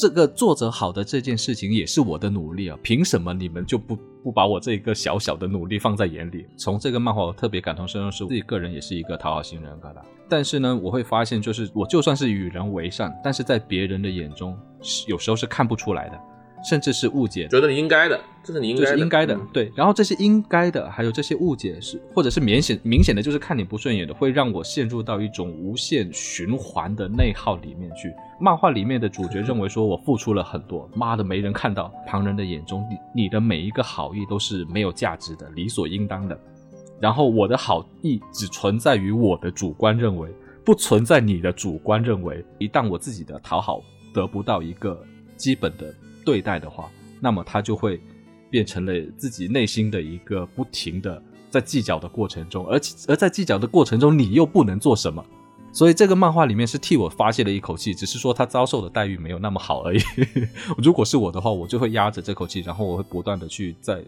这个做得好的这件事情也是我的努力啊，凭什么你们就不不把我这一个小小的努力放在眼里？从这个漫画我特别感同身受，是自己个人也是一个讨好型人格的。但是呢，我会发现，就是我就算是与人为善，但是在别人的眼中，有时候是看不出来的，甚至是误解。觉得你应该的，这是你应该的，这是应该的，嗯对。然后这些应该的，还有这些误解是，或者是明显明显的，就是看你不顺眼的，会让我陷入到一种无限循环的内耗里面去。漫画里面的主角认为说我付出了很多，妈的没人看到，旁人的眼中你你的每一个好意都是没有价值的，理所应当的。然后我的好意只存在于我的主观认为，不存在你的主观认为。一旦我自己的讨好得不到一个基本的对待的话，那么他就会变成了自己内心的一个不停的在计较的过程中，而而在计较的过程中，你又不能做什么。所以这个漫画里面是替我发泄了一口气，只是说他遭受的待遇没有那么好而已。如果是我的话，我就会压着这口气，然后我会不断的去在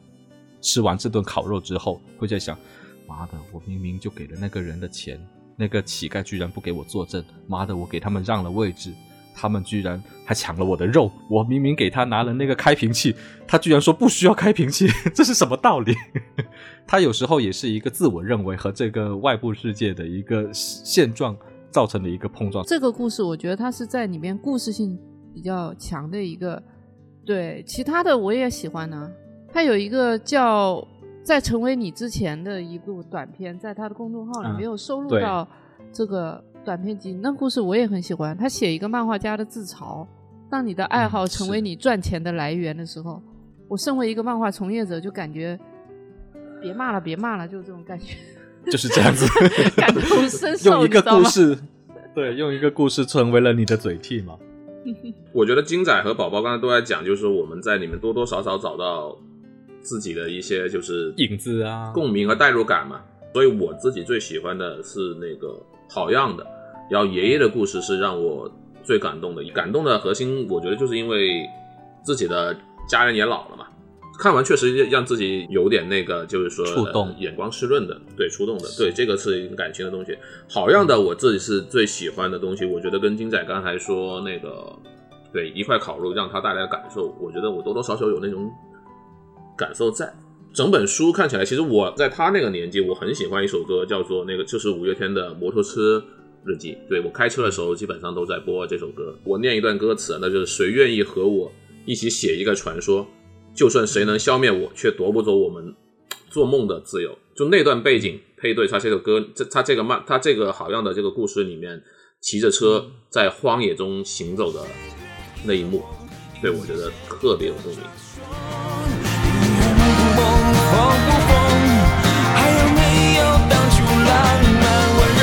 吃完这顿烤肉之后，会在想，妈的，我明明就给了那个人的钱，那个乞丐居然不给我作证，妈的，我给他们让了位置，他们居然还抢了我的肉，我明明给他拿了那个开瓶器，他居然说不需要开瓶器，这是什么道理？他有时候也是一个自我认为和这个外部世界的一个现状造成的一个碰撞。这个故事，我觉得它是在里面故事性比较强的一个。对，其他的我也喜欢呢、他有一个叫《在成为你之前》的一部短片，在他的公众号里嗯没有收录到这个短片集。那故事我也很喜欢。他写一个漫画家的自嘲，当你的爱好嗯成为你赚钱的来源的时候，我身为一个漫画从业者，就感觉别骂了，别骂了，就这种感觉，就是这样子，感同身受，用一个故事，对，用一个故事成为了你的嘴替嘛。我觉得金仔和宝宝刚才都在讲，就是我们在里面多多少少找到自己的一些就是影子啊共鸣和代入感嘛。所以我自己最喜欢的是那个好样的，然后爷爷的故事是让我最感动的。感动的核心，我觉得就是因为自己的家人也老了嘛，看完确实让自己有点那个，就是说触动呃眼光湿润的，对，触动的，对，这个是感情的东西。好样的，我自己是最喜欢的东西，我觉得跟金仔刚才说那个，对，一块烤肉让他带来的感受，我觉得我多多少少有那种感受在。整本书看起来，其实我在他那个年纪，我很喜欢一首歌，叫做那个就是五月天的《摩托车日记》。对我开车的时候，基本上都在播这首歌。我念一段歌词，那就是谁愿意和我一起写一个传说？就算谁能消灭我，却夺不走我们做梦的自由。就那段背景配对他这个歌，这他这个漫，他这个好样的这个故事里面，骑着车在荒野中行走的那一幕，对我觉得特别有共鸣。梦疯不疯？还有没有当初浪漫温柔？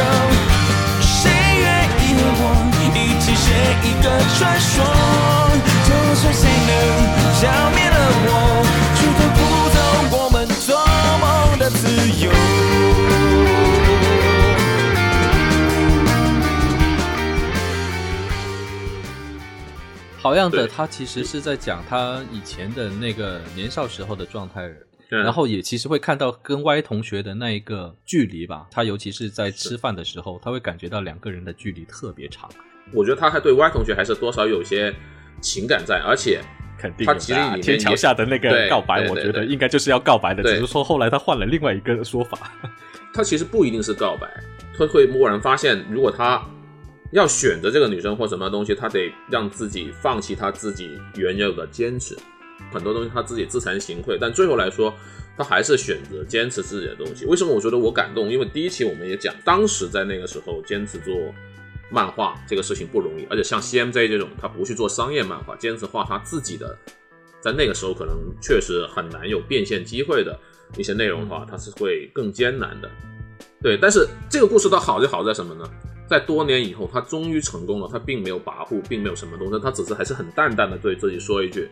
谁愿意和我一起写一个传说？就算谁能消灭了我，却夺不走我们做梦的自由。好样的，他其实是在讲他以前的那个年少时候的状态，对然后也其实会看到跟 Y 同学的那一个距离吧。他尤其是在吃饭的时候，他会感觉到两个人的距离特别长。我觉得他还对 Y 同学还是多少有些情感在，而且肯定他其实里面天桥下的那个告白，我觉得应该就是要告白的，只是说后来他换了另外一个说法。他其实不一定是告白，他会蓦然发现，如果他要选择这个女生或什么东西，他得让自己放弃他自己原有的坚持，很多东西他自己自惭形秽，但最后来说，他还是选择坚持自己的东西。为什么我觉得我感动？因为第一期我们也讲，当时在那个时候坚持做漫画这个事情不容易，而且像 CMJ 这种，他不去做商业漫画，坚持画他自己的，在那个时候可能确实很难有变现机会的一些内容的话，他是会更艰难的。对，但是这个故事的好就好在什么呢？在多年以后，他终于成功了，他并没有跋扈，并没有什么东西，他只是还是很淡淡的对自己说一句：“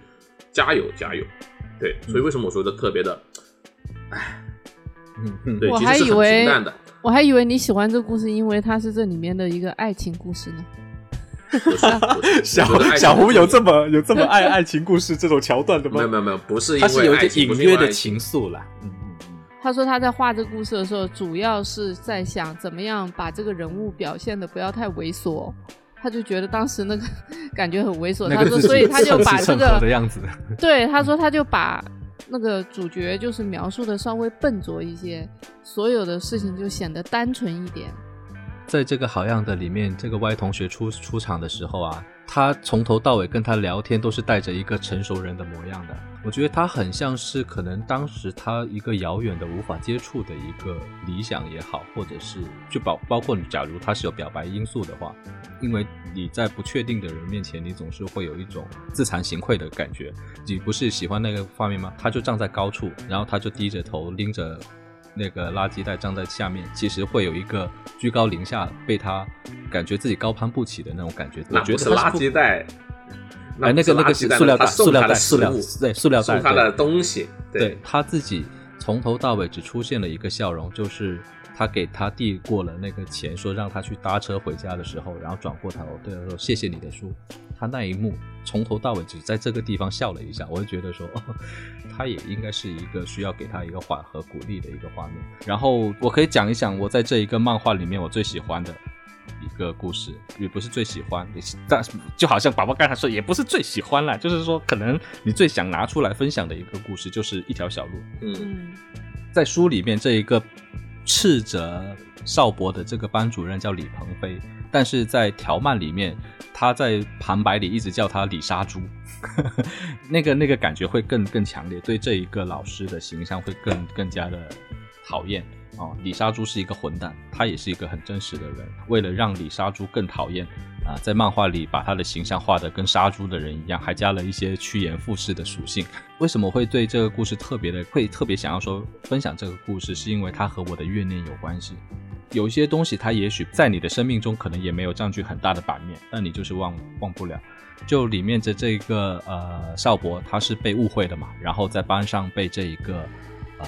加油，加油。”对，所以为什么我说的特别的，哎，嗯嗯，对，我其实是很还以为平淡的，我还以为你喜欢这个故事，因为它是这里面的一个爱情故事呢。小小胡有这么有这么爱爱情故事这种桥段的吗没有没有没有，不是因他是有一点为爱情，不隐约的情愫啦。嗯嗯嗯。他说他在画这个故事的时候，主要是在想怎么样把这个人物表现的不要太猥琐。他就觉得当时那个 感觉很猥琐，他说，那个是所以他就把这称职称合的个，样子。对，他说他就把那个主角就是描述的稍微笨拙一些，所有的事情就显得单纯一点。在这个好样的里面，这个 Y 同学出出场的时候啊，他从头到尾跟他聊天都是带着一个成熟人的模样的。我觉得他很像是可能当时他一个遥远的无法接触的一个理想也好，或者是就包包括你，假如他是有表白因素的话，因为你在不确定的人面前，你总是会有一种自惭形秽的感觉。你不是喜欢那个画面吗？他就站在高处，然后他就低着头拎着那个垃圾袋站在下面，其实会有一个居高临下，被他感觉自己高攀不起的那种感觉。我觉得他不圾袋，哎，那个那个是塑料袋，塑料袋，塑料对塑料袋，对送他的东西，对他自己从头到尾只出现了一个笑容，就是他给他递过了那个钱，说让他去搭车回家的时候，然后转过头对他说：“谢谢你的书。”他那一幕从头到尾只在这个地方笑了一下，我就觉得说，哦，他也应该是一个需要给他一个缓和鼓励的一个画面。然后我可以讲一讲我在这一个漫画里面我最喜欢的。一个故事也不是最喜欢，但就好像宝宝刚才说，也不是最喜欢啦，就是说可能你最想拿出来分享的一个故事，就是一条小路。嗯嗯在书里面，这一个斥责少博的这个班主任叫李鹏飞，但是在条漫里面，他在旁白里一直叫他李杀猪，那个那个感觉会更更强烈，对这一个老师的形象会更更加的讨厌。哦，李杀猪是一个混蛋，他也是一个很真实的人。为了让李杀猪更讨厌啊，在漫画里把他的形象画得跟杀猪的人一样，还加了一些趋炎附势的属性。为什么会对这个故事特别的会特别想要说分享这个故事？是因为它和我的怨念有关系。有一些东西，它也许在你的生命中可能也没有占据很大的版面，但你就是忘忘不了。就里面的这个呃邵博，他是被误会的嘛，然后在班上被这一个呃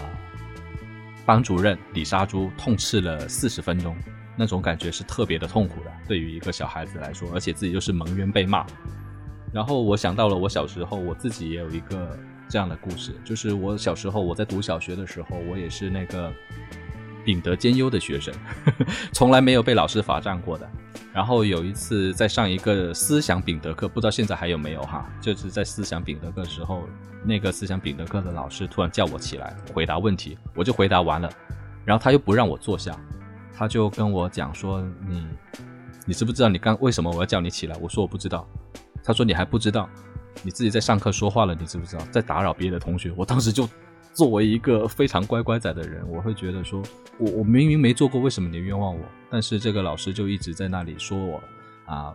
班主任李杀猪痛斥了四十分钟，那种感觉是特别的痛苦的，对于一个小孩子来说，而且自己又是蒙冤被骂。然后我想到了我小时候，我自己也有一个这样的故事，就是我小时候我在读小学的时候，我也是那个品德兼优的学生，从来没有被老师罚站过的。然后有一次在上一个思想品德课，不知道现在还有没有哈？就是在思想品德课的时候，那个思想品德课的老师突然叫我起来回答问题，我就回答完了，然后他又不让我坐下，他就跟我讲说你你知不知道你刚为什么我要叫你起来？我说我不知道。他说你还不知道，你自己在上课说话了，你知不知道在打扰别的同学？我当时就作为一个非常乖乖仔的人，我会觉得说我我明明没做过，为什么你冤枉我？但是这个老师就一直在那里说我啊，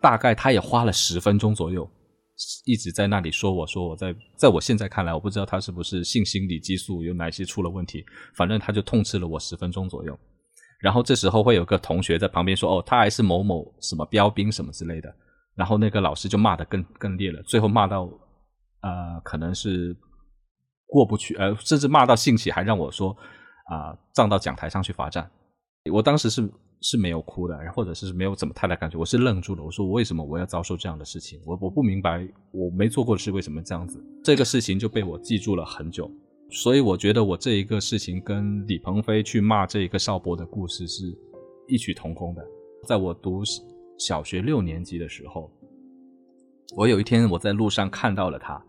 大概他也花了十分钟左右，一直在那里说我说我在在我现在看来，我不知道他是不是性心理激素有哪些出了问题，反正他就痛斥了我十分钟左右。然后这时候会有个同学在旁边说：“哦，他还是某某什么标兵什么之类的。”然后那个老师就骂得更更烈了，最后骂到呃可能是过不去，呃甚至骂到兴起，还让我说啊、站到讲台上去罚站。我当时是是没有哭的，或者是没有怎么太大感觉，我是愣住了。我说为什么我要遭受这样的事情？我我不明白，我没做过的事为什么这样子？这个事情就被我记住了很久。所以我觉得我这一个事情跟李鹏飞去骂这一个邵博的故事是异曲同工的。在我读小学六年级的时候，我有一天我在路上看到了他，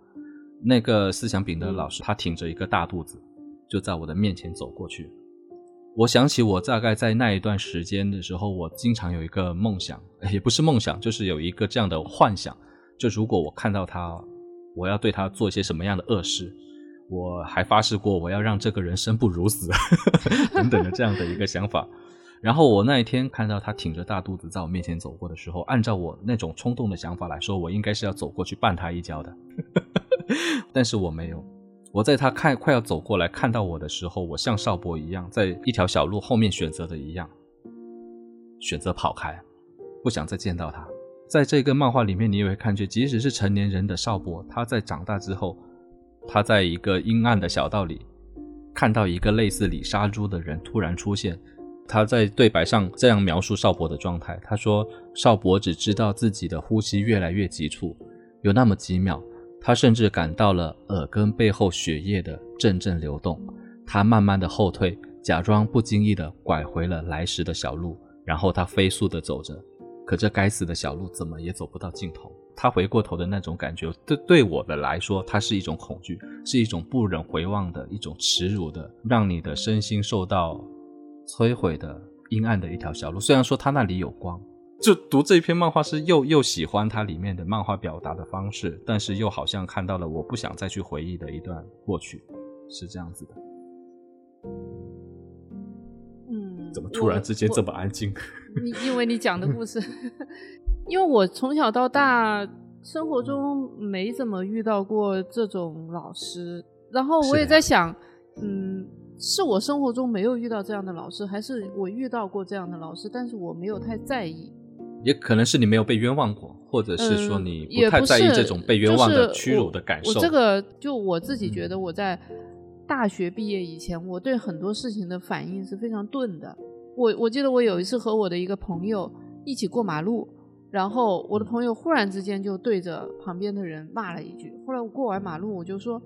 那个思想丙的老师，他挺着一个大肚子，就在我的面前走过去。我想起我大概在那一段时间的时候，我经常有一个梦想，也不是梦想，就是有一个这样的幻想，就如果我看到他，我要对他做一些什么样的恶事，我还发誓过我要让这个人生不如死，等等的这样的一个想法。然后我那一天看到他挺着大肚子在我面前走过的时候，按照我那种冲动的想法来说，我应该是要走过去绊他一跤的，但是我没有。我在他看快要走过来看到我的时候，我像邵博一样，在一条小路后面选择的一样，选择跑开，不想再见到他。在这个漫画里面，你也会看见，即使是成年人的邵博，他在长大之后，他在一个阴暗的小道里看到一个类似李杀猪的人突然出现。他在对白上这样描述邵博的状态：他说，邵博只知道自己的呼吸越来越急促，有那么几秒，他甚至感到了耳根背后血液的阵阵流动。他慢慢的后退，假装不经意的拐回了来时的小路，然后他飞速的走着。可这该死的小路怎么也走不到尽头。他回过头的那种感觉，对对我的来说，它是一种恐惧，是一种不忍回望的一种耻辱的，让你的身心受到。摧毁的阴暗的一条小路，虽然说他那里有光，就读这一篇漫画是又又喜欢它里面的漫画表达的方式，但是又好像看到了我不想再去回忆的一段过去，是这样子的。嗯，怎么突然之间这么安静？你因为你讲的故事，因为我从小到大生活中没怎么遇到过这种老师，然后我也在想，嗯。是我生活中没有遇到这样的老师，还是我遇到过这样的老师，但是我没有太在意。也可能是你没有被冤枉过，或者是说你不太在意这种被冤枉的屈辱的感受。我这个就我自己觉得，我在大学毕业以前，我对很多事情的反应是非常钝的。我我记得我有一次和我的一个朋友一起过马路，然后我的朋友忽然之间就对着旁边的人骂了一句。后来我过完马路，我就说。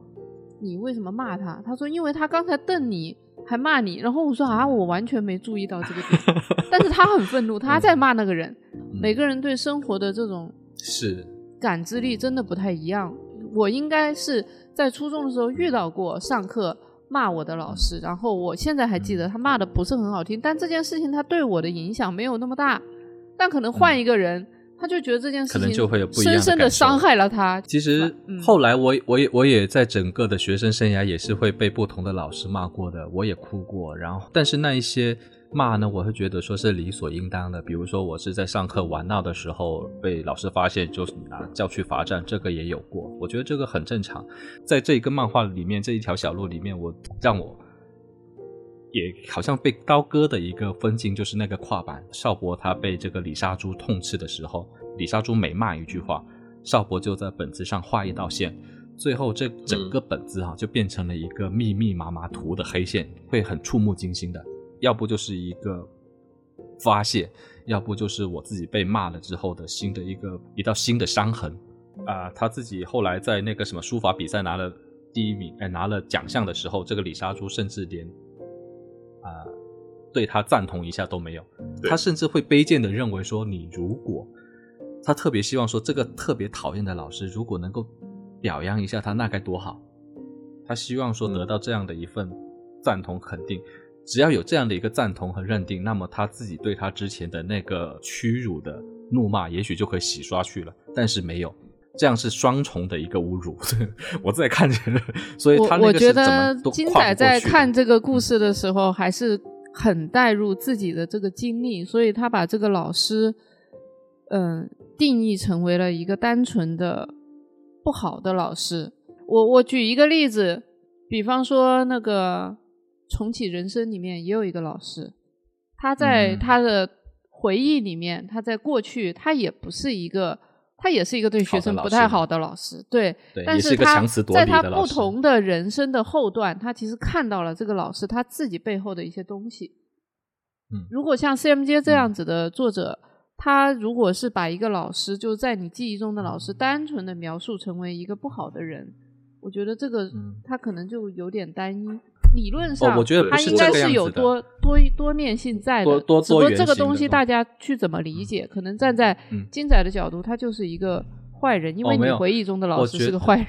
你为什么骂他？他说因为他刚才瞪你，还骂你。然后我说啊，我完全没注意到这个点。但是他很愤怒，他在骂那个人。每个人对生活的这种是感知力真的不太一样。我应该是在初中的时候遇到过上课骂我的老师，然后我现在还记得他骂的不是很好听，但这件事情他对我的影响没有那么大。但可能换一个人。他就觉得这件事情深深的伤害了他。其实后来我我也我也在整个的学生生涯也是会被不同的老师骂过的，我也哭过。然后，但是那一些骂呢，我会觉得说是理所应当的。比如说我是在上课玩闹的时候被老师发现，就拿叫去罚站，这个也有过。我觉得这个很正常。在这一个漫画里面，这一条小路里面，我让我。也好像被刀割的一个分镜，就是那个跨板邵博他被这个李莎珠痛斥的时候，李莎珠每骂一句话，邵博就在本子上画一道线，最后这整个本子啊就变成了一个密密麻麻涂的黑线，会很触目惊心的。要不就是一个发泄，要不就是我自己被骂了之后的新的一个一道新的伤痕。啊，他自己后来在那个什么书法比赛拿了第一名，哎，拿了奖项的时候，这个李莎珠甚至连。啊，对他赞同一下都没有，他甚至会卑贱的认为说，你如果他特别希望说这个特别讨厌的老师如果能够表扬一下他，那该多好。他希望说得到这样的一份赞同肯定，只要有这样的一个赞同和认定，那么他自己对他之前的那个屈辱的怒骂，也许就可以洗刷去了。但是没有。这样是双重的一个侮辱，我自己看见了，所以他我觉得金仔在看这个故事的时候，还是很带入自己的这个经历，所以他把这个老师，嗯，定义成为了一个单纯的不好的老师。我我举一个例子，比方说那个《重启人生》里面也有一个老师，他在他的回忆里面，他在过去他也不是一个。他也是一个对学生不太好的老师，对，但是他在他不同的人生的后段，他其实看到了这个老师他自己背后的一些东西。嗯，如果像 CMJ 这样子的作者，他如果是把一个老师，就是在你记忆中的老师，单纯的描述成为一个不好的人，我觉得这个他可能就有点单一。理论上，我觉得它应该是有多多多面性在的，只不过这个东西大家去怎么理解，可能站在金仔的角度，他就是一个坏人，因为你回忆中的老师是个坏人。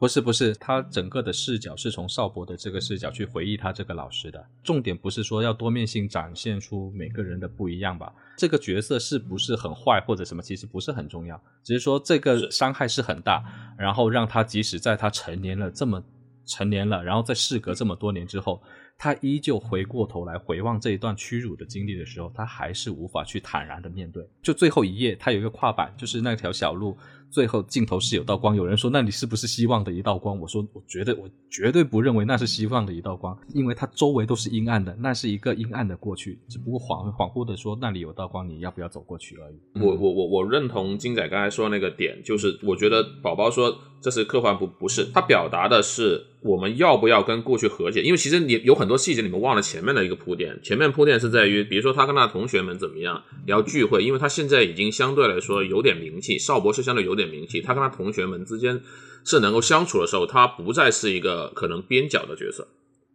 不是不是，他整个的视角是从邵博的这个视角去回忆他这个老师的。重点不是说要多面性展现出每个人的不一样吧？这个角色是不是很坏或者什么，其实不是很重要，只是说这个伤害是很大，然后让他即使在他成年了这么成年了，然后在事隔这么多年之后，他依旧回过头来回望这一段屈辱的经历的时候，他还是无法去坦然的面对。就最后一页，他有一个跨板，就是那条小路。最后镜头是有道光，有人说那你是不是希望的一道光？我说我觉得我绝对不认为那是希望的一道光，因为它周围都是阴暗的，那是一个阴暗的过去，只不过恍恍惚的说那里有道光，你要不要走过去而已。我我我我认同金仔刚才说那个点，就是我觉得宝宝说这是科幻不不是，他表达的是我们要不要跟过去和解，因为其实你有很多细节你们忘了前面的一个铺垫，前面铺垫是在于，比如说他跟他的同学们怎么样聊聚会，因为他现在已经相对来说有点名气，邵博士相对有点名气，他跟他同学们之间是能够相处的时候，他不再是一个可能边角的角色，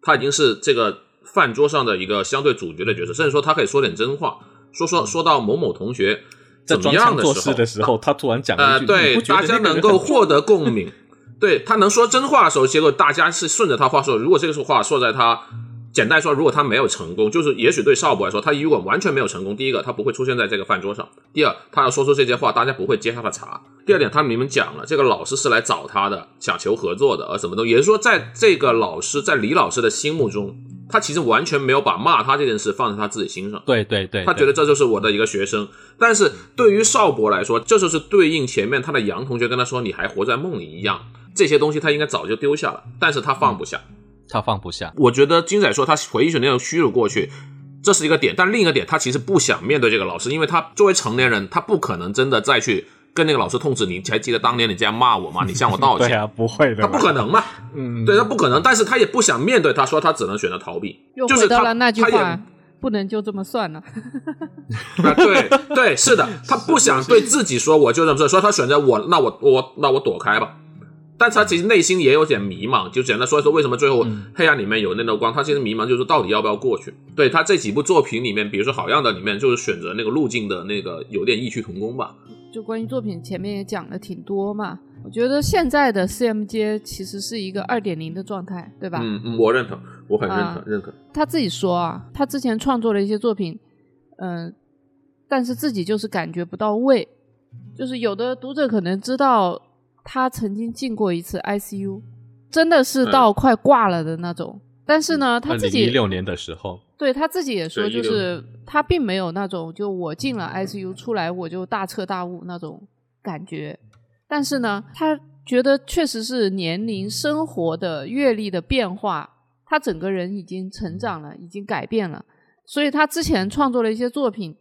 他已经是这个饭桌上的一个相对主角的角色，甚至说他可以说点真话，说说说到某某同学怎么样的时候，事的时候，他突然讲呃，一句，对大家能够获得共鸣，对他能说真话的时候，结果大家是顺着他话说。如果这个话说在他简单说，如果他没有成功，就是也许对邵博来说，他如果完全没有成功，第一个他不会出现在这个饭桌上；第二，他要说出这些话，大家不会接他的茬。第二点，他明明讲了，这个老师是来找他的，想求合作的，而什么东西，也就是说，在这个老师在李老师的心目中，他其实完全没有把骂他这件事放在他自己心上。对对对，他觉得这就是我的一个学生，但是对于邵博来说，这就是对应前面他的杨同学跟他说“你还活在梦里”一样，这些东西他应该早就丢下了，但是他放不下。他放不下。我觉得金仔说他回忆起那种虚辱过去，这是一个点，但另一个点，他其实不想面对这个老师，因为他作为成年人，他不可能真的再去跟那个老师痛斥你。还记得当年你这样骂我吗？你向我道歉。对啊，不会的，他不可能嘛，嗯，对他不可能，但是他也不想面对，他说他只能选择逃避，又就是他回到了那句他也话，不能就这么算了。啊，对对，是的，他不想对自己说我就这么做，所以他选择我，那我我那我躲开吧。但是他其实内心也有点迷茫，就简单说一说为什么最后黑暗里面有那道光，他其实迷茫，就是到底要不要过去。对他这几部作品里面，比如说好样的里面，就是选择那个路径的那个有点异曲同工吧。就关于作品前面也讲了挺多嘛，我觉得现在的 CMJ 其实是一个二点零的状态，对吧？嗯嗯，我认同，我很认同、啊认可。他自己说啊，他之前创作了一些作品，嗯、但是自己就是感觉不到位，就是有的读者可能知道他曾经进过一次 ICU，真的是到快挂了的那种。但是呢，他自己一六年的时候，对他自己也说，就是他并没有那种就我进了 ICU 出来我就大彻大悟那种感觉，但是呢，他觉得确实是年龄、生活的阅历的变化，他整个人已经成长了，已经改变了，所以他之前创作了一些作品，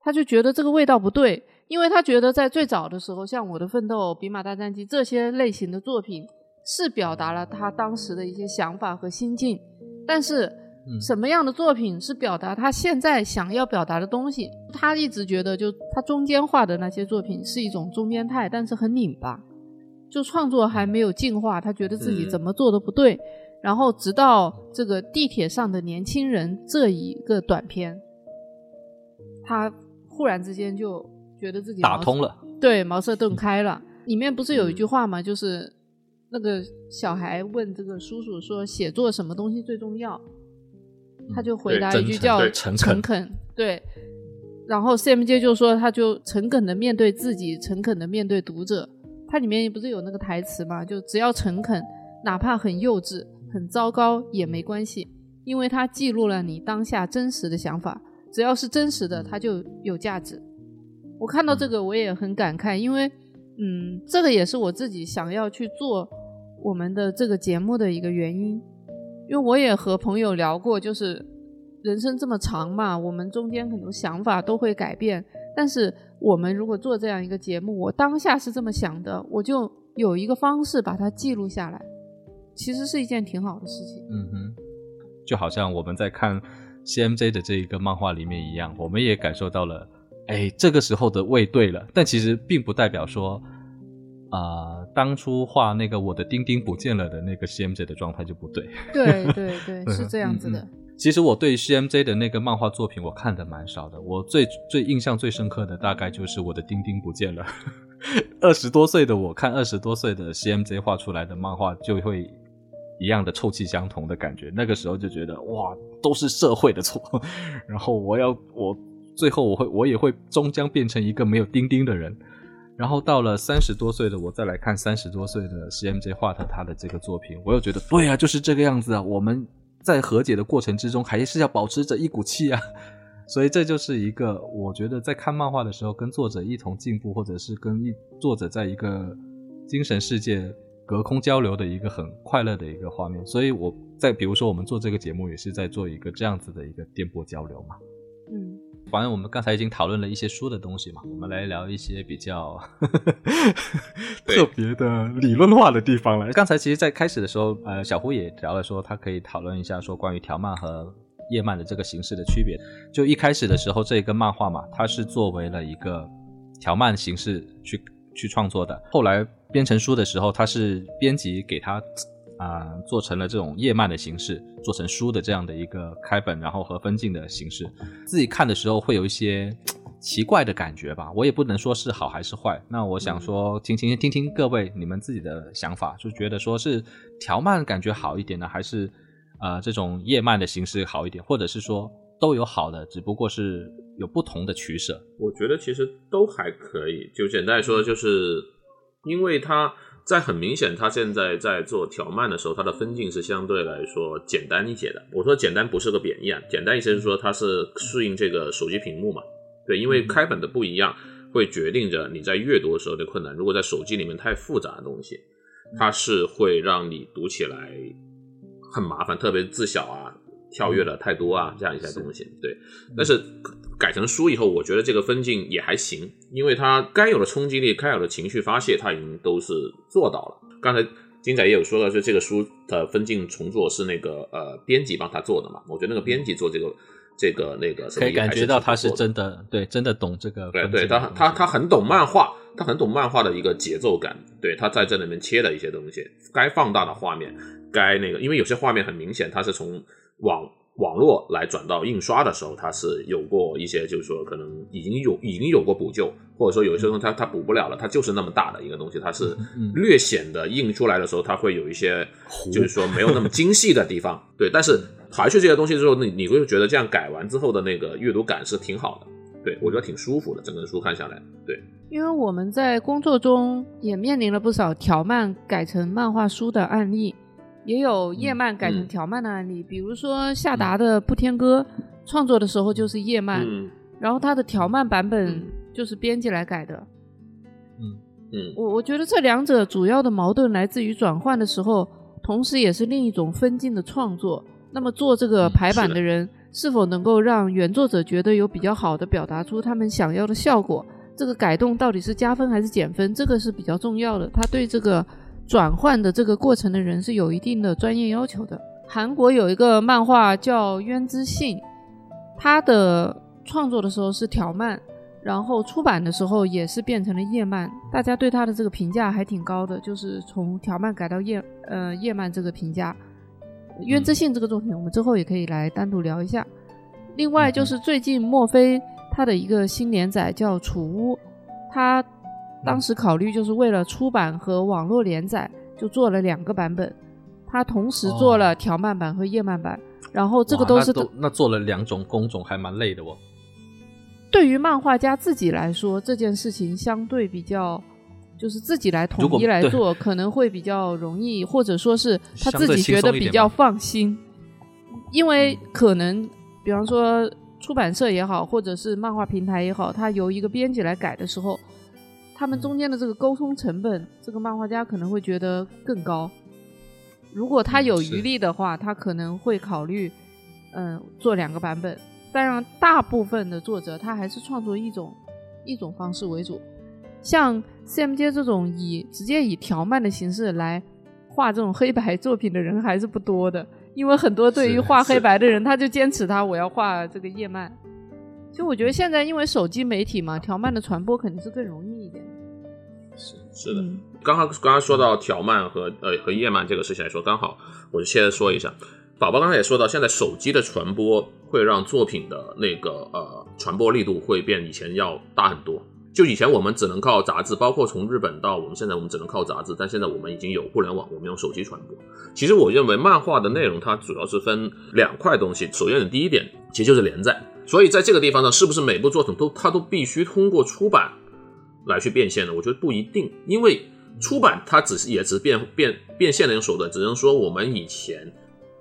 他就觉得这个味道不对，因为他觉得在最早的时候，像《我的奋斗》《比马大战记》这些类型的作品，是表达了他当时的一些想法和心境，但是嗯什么样的作品是表达他现在想要表达的东西？他一直觉得，就他中间画的那些作品是一种中间态，但是很拧巴，就创作还没有进化，他觉得自己嗯怎么做都不对。然后直到这个地铁上的年轻人这一个短片，他忽然之间就觉得自己打通了。对，茅塞顿开了。里面不是有一句话吗？就是那个小孩问这个叔叔说：“写作什么东西最重要？”他就回答一句叫诚恳诚恳。对，然后 CMJ 就说，他就诚恳的面对自己，诚恳的面对读者。它里面不是有那个台词吗？就只要诚恳，哪怕很幼稚、很糟糕也没关系，因为它记录了你当下真实的想法。只要是真实的，它就有价值。我看到这个我也很感慨，因为嗯，这个也是我自己想要去做我们的这个节目的一个原因。因为我也和朋友聊过，就是人生这么长嘛，我们中间很多想法都会改变。但是我们如果做这样一个节目，我当下是这么想的，我就有一个方式把它记录下来，其实是一件挺好的事情。嗯哼，就好像我们在看 CMJ 的这一个漫画里面一样，我们也感受到了，哎，这个时候的味对了，但其实并不代表说，啊、当初画那个我的钉钉不见了的那个 CMJ 的状态就不对。对对 对，是这样子的。其实我对 CMJ 的那个漫画作品我看的蛮少的，我最最印象最深刻的大概就是我的钉钉不见了。二十多岁的我看二十多岁的 CMJ 画出来的漫画，就会一样的臭气相同的感觉。那个时候就觉得哇，都是社会的错，然后我要我最后我会我也会终将变成一个没有钉钉的人。然后到了三十多岁的我再来看三十多岁的 CMJ 画的他的这个作品，我又觉得对啊，就是这个样子啊。我们在和解的过程之中，还是要保持着一股气啊。所以这就是一个我觉得在看漫画的时候，跟作者一同进步，或者是跟一作者在一个精神世界隔空交流的一个很快乐的一个画面。所以我在比如说我们做这个节目，也是在做一个这样子的一个电波交流嘛。嗯，反正我们刚才已经讨论了一些书的东西嘛，我们来聊一些比较 特别的理论化的地方了。刚才其实，在开始的时候，呃，小胡也聊了说，他可以讨论一下说关于条漫和。叶漫的这个形式的区别，就一开始的时候，这一个漫画嘛，它是作为了一个条漫形式去去创作的。后来编成书的时候，它是编辑给它啊做成了这种叶漫的形式，做成书的这样的一个开本，然后和分镜的形式。自己看的时候会有一些奇怪的感觉吧，我也不能说是好还是坏。那我想说，听听听听各位你们自己的想法，就觉得说是条漫感觉好一点呢，还是？啊，这种页漫的形式好一点，或者是说都有好的，只不过是有不同的取舍。我觉得其实都还可以。就简单来说，就是因为它在很明显，它现在在做调慢的时候，它的分镜是相对来说简单一些的。我说简单不是个贬义啊，简单一些是说它是适应这个手机屏幕嘛。对，因为开本的不一样，会决定着你在阅读的时候的困难。如果在手机里面太复杂的东西，它是会让你读起来。很麻烦，特别字小啊，跳跃的太多啊，这样一些东西。对，但是改成书以后，我觉得这个分镜也还行，因为它该有的冲击力、该有的情绪发泄，它已经都是做到了。刚才金仔也有说到，就这个书的分镜重做是那个呃编辑帮他做的嘛？我觉得那个编辑做这个这个那个，可以感觉到他是真的，对，真的懂这个。对对，他他他很懂漫画，他很懂漫画的一个节奏感。对，他在这里面切的一些东西，该放大的画面。该那个，因为有些画面很明显，他是从网网络来转到印刷的时候，它是有过一些，就是说可能已经有已经有过补救，或者说有些东西它它补不了了，它就是那么大的一个东西，它是略显的印出来的时候，它会有一些就是说没有那么精细的地方。对，但是排去这些东西之后，你你会觉得这样改完之后的那个阅读感是挺好的，对我觉得挺舒服的，整个书看下来，对。因为我们在工作中也面临了不少条漫改成漫画书的案例。也有叶漫改成条漫的案例，比如说夏达的《不天歌》，创作的时候就是叶漫，然后他的条漫版本就是编辑来改的。嗯嗯，我我觉得这两者主要的矛盾来自于转换的时候，同时也是另一种分镜的创作。那么做这个排版的人是否能够让原作者觉得有比较好的表达出他们想要的效果？这个改动到底是加分还是减分？这个是比较重要的。他对这个。转换的这个过程的人是有一定的专业要求的。韩国有一个漫画叫《渊之信》，他的创作的时候是条漫，然后出版的时候也是变成了页漫。大家对他的这个评价还挺高的，就是从条漫改到页呃页漫这个评价。《渊之信》这个作品，我们之后也可以来单独聊一下。另外就是最近墨菲他的一个新连载叫《储屋》，他。当时考虑就是为了出版和网络连载，就做了两个版本。他同时做了条漫版和页漫版，然后这个都是那做了两种工种，还蛮累的哦。对于漫画家自己来说，这件事情相对比较，就是自己来统一来做，可能会比较容易，或者说是他自己觉得比较放心。因为可能，比方说出版社也好，或者是漫画平台也好，他由一个编辑来改的时候。他们中间的这个沟通成本，这个漫画家可能会觉得更高。如果他有余力的话，他可能会考虑，嗯，做两个版本。当然，大部分的作者他还是创作一种一种方式为主。像 CMJ 这种以直接以条漫的形式来画这种黑白作品的人还是不多的，因为很多对于画黑白的人，他就坚持他我要画这个页漫。就我觉得现在因为手机媒体嘛，条漫的传播肯定是更容易一点。是是的，刚刚刚刚说到条漫和呃和页漫这个事情来说，刚好我就现在说一下。宝宝刚才也说到，现在手机的传播会让作品的那个呃传播力度会变以前要大很多。就以前我们只能靠杂志，包括从日本到我们现在，我们只能靠杂志，但现在我们已经有互联网，我们用手机传播。其实我认为漫画的内容它主要是分两块东西，首先的第一点其实就是连载，所以在这个地方呢，是不是每部作品都它都必须通过出版来去变现的？我觉得不一定，因为出版它只是也只是变变变现的一种手段，只能说我们以前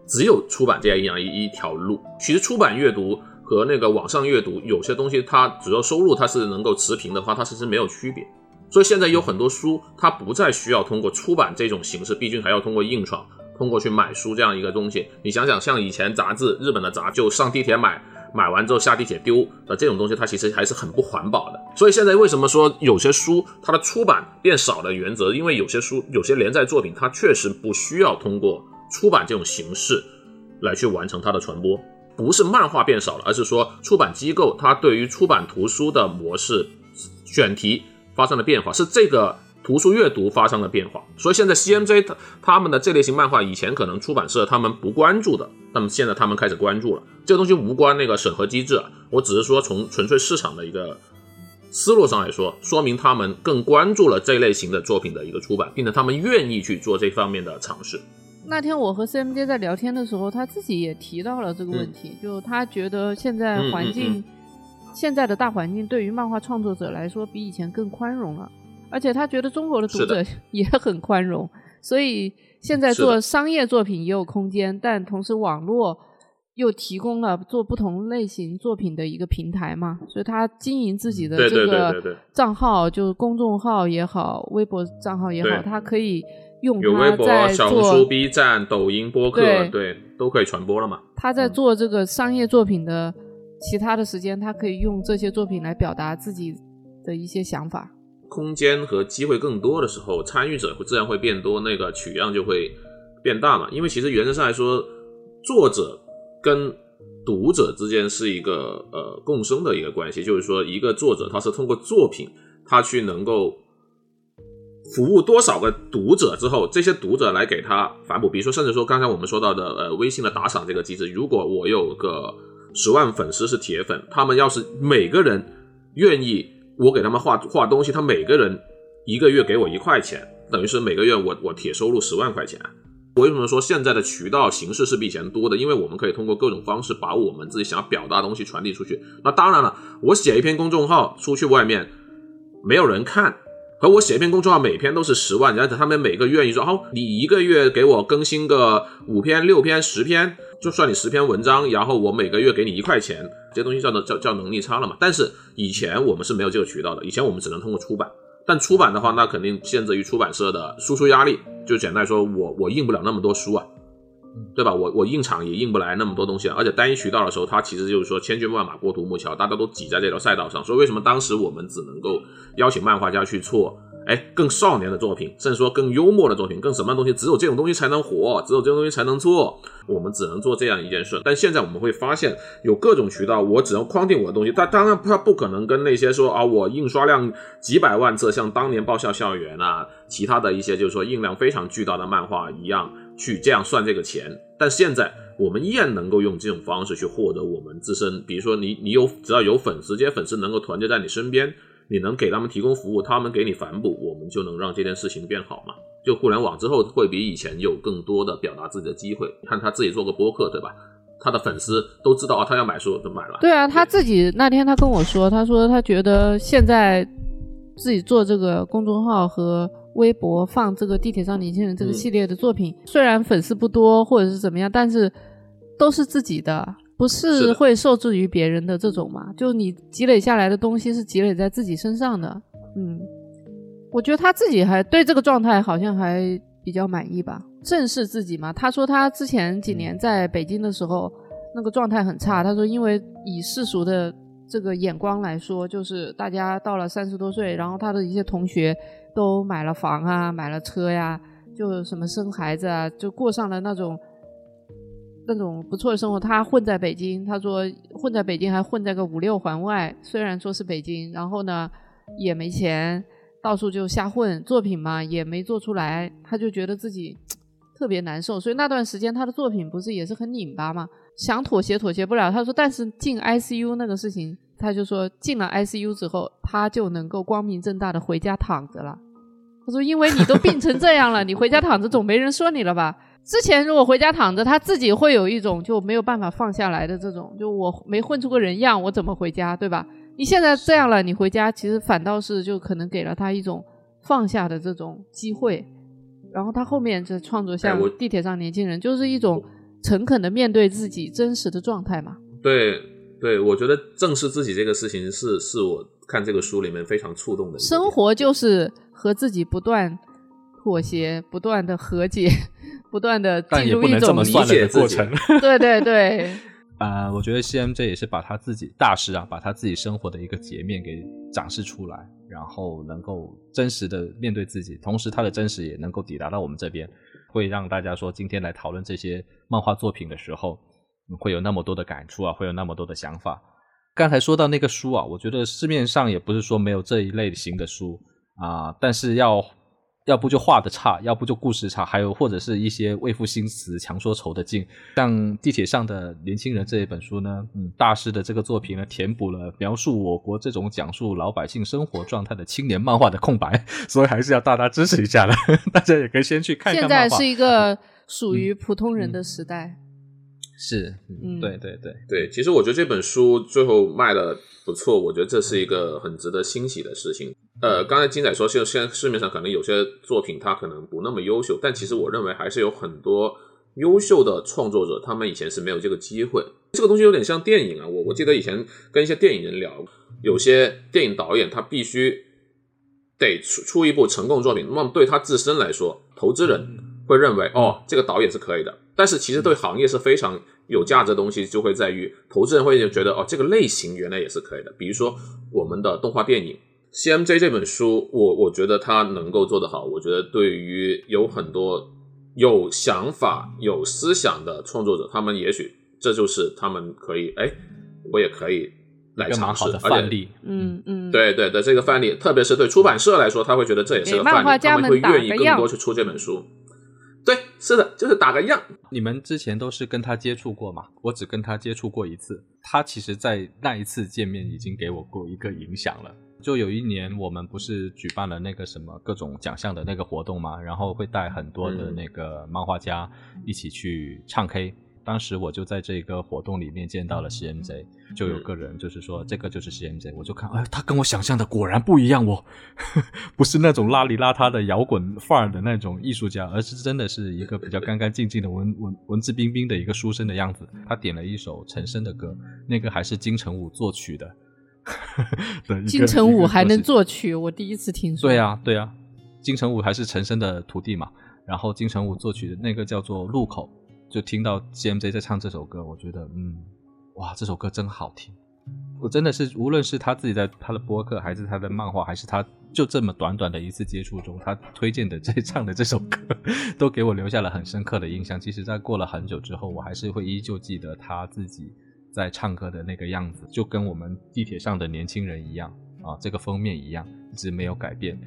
只有出版这样一一一条路，其实出版阅读。和那个网上阅读有些东西，它主要收入它是能够持平的话，它其实没有区别。所以现在有很多书，它不再需要通过出版这种形式，毕竟还要通过硬闯，通过去买书这样一个东西。你想想，像以前杂志，日本的杂志就上地铁买，买完之后下地铁丢的这种东西，它其实还是很不环保的。所以现在为什么说有些书它的出版变少的原则，因为有些书有些连载作品，它确实不需要通过出版这种形式来去完成它的传播。不是漫画变少了，而是说出版机构它对于出版图书的模式选题发生了变化，是这个图书阅读发生了变化。所以现在 CMJ 他他们的这类型漫画，以前可能出版社他们不关注的，那么现在他们开始关注了。这个东西无关那个审核机制，我只是说从纯粹市场的一个思路上来说，说明他们更关注了这类型的作品的一个出版，并且他们愿意去做这方面的尝试。那天我和 CMJ 在聊天的时候，他自己也提到了这个问题，就他觉得现在环境，嗯嗯现在的大环境对于漫画创作者来说比以前更宽容了，而且他觉得中国的读者 也很宽容，所以现在做商业作品也有空间，但同时网络又提供了做不同类型作品的一个平台嘛，所以他经营自己的这个账号，就是公众号也好，微博账号也好，他可以用有微博、小红书、B 站、抖音、播客，对对，都可以传播了嘛。他在嗯做这个商业作品的其他的时间，他可以用这些作品来表达自己的一些想法。空间和机会更多的时候，参与者会自然会变多，那个取样就会变大嘛。因为其实原则上来说，作者跟读者之间是一个呃共生的一个关系，就是说一个作者他是通过作品，他去能够服务多少个读者之后，这些读者来给他反哺。比如说，甚至说刚才我们说到的呃微信的打赏这个机制，如果我有个十万粉丝是铁粉，他们要是每个人愿意我给他们画画东西，他每个人一个月给我一块钱，等于是每个月我我铁收入十万块钱。我为什么说现在的渠道形式是比以前多的？因为我们可以通过各种方式把我们自己想要表达的东西传递出去。那当然了，我写一篇公众号出去外面，没有人看，和我写一篇公众号每篇都是十万，然后他们每个愿意说，好，你一个月给我更新个五篇、六篇、十篇，就算你十篇文章，然后我每个月给你一块钱，这东西叫做叫叫能力差了嘛。但是以前我们是没有这个渠道的，以前我们只能通过出版。但出版的话，那肯定限制于出版社的输出压力。就简单来说，我我印不了那么多书啊，对吧？我我印厂也印不来那么多东西啊。而且单一渠道的时候，它其实就是说千军万马过独木桥，大家都挤在这条赛道上。所以为什么当时我们只能够邀请漫画家去做，哎，更少年的作品，甚至说更幽默的作品，更什么东西，只有这种东西才能火，只有这种东西才能做。我们只能做这样一件事。但现在我们会发现，有各种渠道，我只能框定我的东西。但当然，它不可能跟那些说啊，我印刷量几百万册，像当年爆笑校园啊，其他的一些就是说印量非常巨大的漫画一样，去这样算这个钱。但现在我们依然能够用这种方式去获得我们自身，比如说你你有只要有粉丝，这些粉丝能够团结在你身边，你能给他们提供服务，他们给你反哺，我们就能让这件事情变好嘛。就互联网之后会比以前有更多的表达自己的机会。你看他自己做个播客，对吧？他的粉丝都知道啊，他要买书就买了。对啊，他自己那天他跟我说，他说他觉得现在自己做这个公众号和微博放这个地铁上年轻人这个嗯系列的作品，虽然粉丝不多或者是怎么样，但是都是自己的，不是会受制于别人的这种嘛。就你积累下来的东西是积累在自己身上的，嗯，我觉得他自己还对这个状态好像还比较满意吧，正视自己嘛。他说他之前几年在北京的时候，那个状态很差。他说，因为以世俗的这个眼光来说，就是大家到了三十多岁，然后他的一些同学都买了房啊，买了车呀，就什么生孩子啊，就过上了那种那种不错的生活。他混在北京，他说混在北京还混在个五六环外，虽然说是北京，然后呢也没钱，到处就瞎混，作品嘛也没做出来，他就觉得自己 特别难受。所以那段时间他的作品不是也是很拧巴嘛，想妥协妥协不了。他说，但是进 ICU 那个事情他就说进了 ICU 之后，他就能够光明正大的回家躺着了。他说，因为你都病成这样了，你回家躺着总没人说你了吧？之前如果回家躺着，他自己会有一种就没有办法放下来的这种，就我没混出个人样，我怎么回家，对吧？你现在这样了，你回家其实反倒是就可能给了他一种放下的这种机会。然后他后面这创作像地铁上年轻人，就是一种诚恳的面对自己真实的状态嘛。对对，我觉得正视自己这个事情是是我看这个书里面非常触动的。生活就是和自己不断妥协，不断的和解，不断的但也不能这进入一种么理解自己的过程。对对对，啊、我觉得 CMJ 也是把他自己大师啊，把他自己生活的一个截面给展示出来，然后能够真实的面对自己，同时他的真实也能够抵达到我们这边，会让大家说今天来讨论这些漫画作品的时候，嗯会有那么多的感触啊，会有那么多的想法。刚才说到那个书啊，我觉得市面上也不是说没有这一类型的书啊，但是要要不就画的差，要不就故事差，还有或者是一些为赋新词强说愁的劲。像地铁上的年轻人这一本书呢，嗯，大师的这个作品呢，填补了描述我国这种讲述老百姓生活状态的青年漫画的空白，所以还是要大大支持一下的。大家也可以先去看一看漫画。现在是一 个属于普通人的时代。嗯对对对，对，其实我觉得这本书最后卖的不错，我觉得这是一个很值得欣喜的事情。呃，刚才金仔说，现现在市面上可能有些作品它可能不那么优秀，但其实我认为还是有很多优秀的创作者，他们以前是没有这个机会。这个东西有点像电影啊，我我记得以前跟一些电影人聊，有些电影导演他必须得出出一部成功作品，那么对他自身来说，投资人会认为哦，这个导演是可以的。但是其实对行业是非常有价值的东西，就会在于投资人会觉得哦，这个类型原来也是可以的。比如说我们的动画电影《CMJ》这本书，我我觉得它能够做得好。我觉得对于有很多有想法、有思想的创作者，他们也许这就是他们可以哎，我也可以来一个蛮好的，尝试而且范例。嗯嗯，对对对，这个范例，特别是对出版社来说，他会觉得这也是个范例，他们会愿意更多去出这本书。对，是的，就是打个样。你们之前都是跟他接触过嘛？我只跟他接触过一次。他其实，在那一次见面已经给我过一个影响了。就有一年，我们不是举办了那个什么各种奖项的那个活动嘛，然后会带很多的嗯那个漫画家一起去唱 K。当时我就在这个活动里面见到了 CMJ，就有个人就是说这个就是 CMJ，我就看，哎，他跟我想象的果然不一样哦，不是那种邋里邋遢的摇滚范儿的那种艺术家，而是真的是一个比较干干净净的文文文质彬彬的一个书生的样子。他点了一首陈升的歌，那个还是金城武作曲的。金城武还能作曲，我第一次听说。对啊，对啊，金城武还是陈升的徒弟嘛。然后金城武作曲的那个叫做《路口》，就听到 CMJ 在唱这首歌，我觉得嗯，哇，这首歌真好听。我真的是，无论是他自己在他的播客，还是他的漫画，还是他就这么短短的一次接触中，他推荐的这 唱的这首歌，都给我留下了很深刻的印象。其实在过了很久之后，我还是会依旧记得他自己在唱歌的那个样子，就跟我们地铁上的年轻人一样啊，这个封面一样，一直没有改变。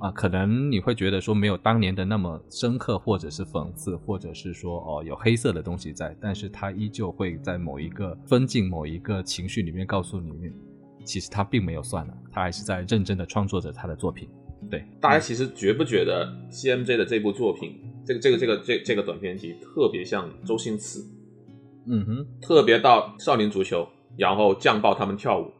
啊，可能你会觉得说没有当年的那么深刻，或者是讽刺，或者是说哦有黑色的东西在，但是他依旧会在某一个分镜、某一个情绪里面告诉你们，其实他并没有算了，他还是在认真的创作着他的作品。对，大家其实觉不觉得 CMJ 的这部作品，这个这个这个这这个短片集特别像周星驰，嗯哼，特别到少林足球，然后酱爆他们跳舞，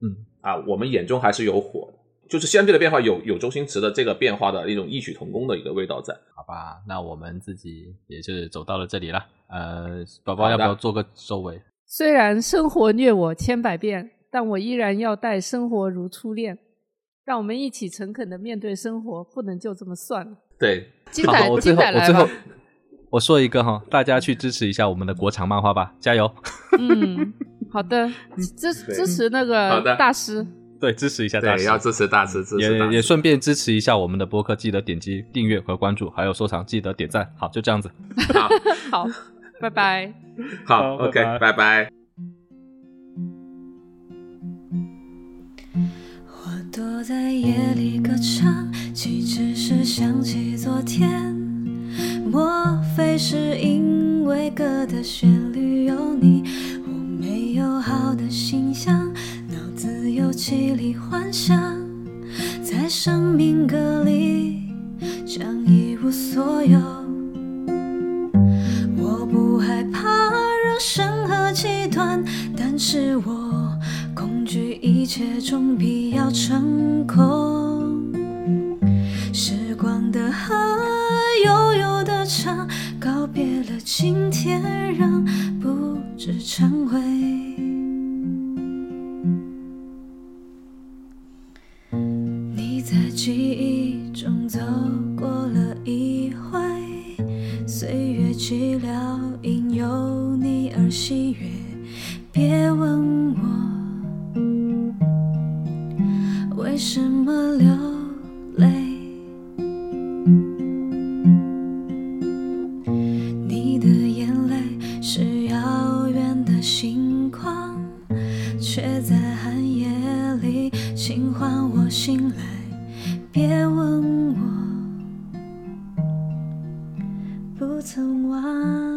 嗯 啊，我们眼中还是有火的。就是相对的变化有有周星驰的这个变化的一种异曲同工的一个味道在。好吧，那我们自己也是走到了这里了。呃，宝宝要不要做个收尾？虽然生活虐我千百遍，但我依然要待生活如初恋。让我们一起诚恳的面对生活，不能就这么算了。对，好，我最后我最后吧。我说一个哈，大家去支持一下我们的国产漫画吧，加油！嗯，好的，支支持那个大师。对，支持一下大对，师，要支持大师，支持。也也顺便支持一下我们的播客，记得点击订阅和关注，还有收藏，记得点赞。好，就这样子。好，好，拜拜。好好，OK，拜拜拜拜。我躲在夜里歌唱，岂只是想起昨天？莫非是因为歌的旋律有你？我没有好的形象，自由气里幻想，在生命歌里将一无所有。我不害怕人生和极端，但是我恐惧一切终必要成空。时光的河悠悠的长，告别了今天，让不知忏悔。在记忆中走过了一回，岁月寂寥，因有你而喜悦。别问我为什么流泪。你的眼泪？是遥远的星光，却在寒夜里轻唤我醒来。别问我，不曾忘。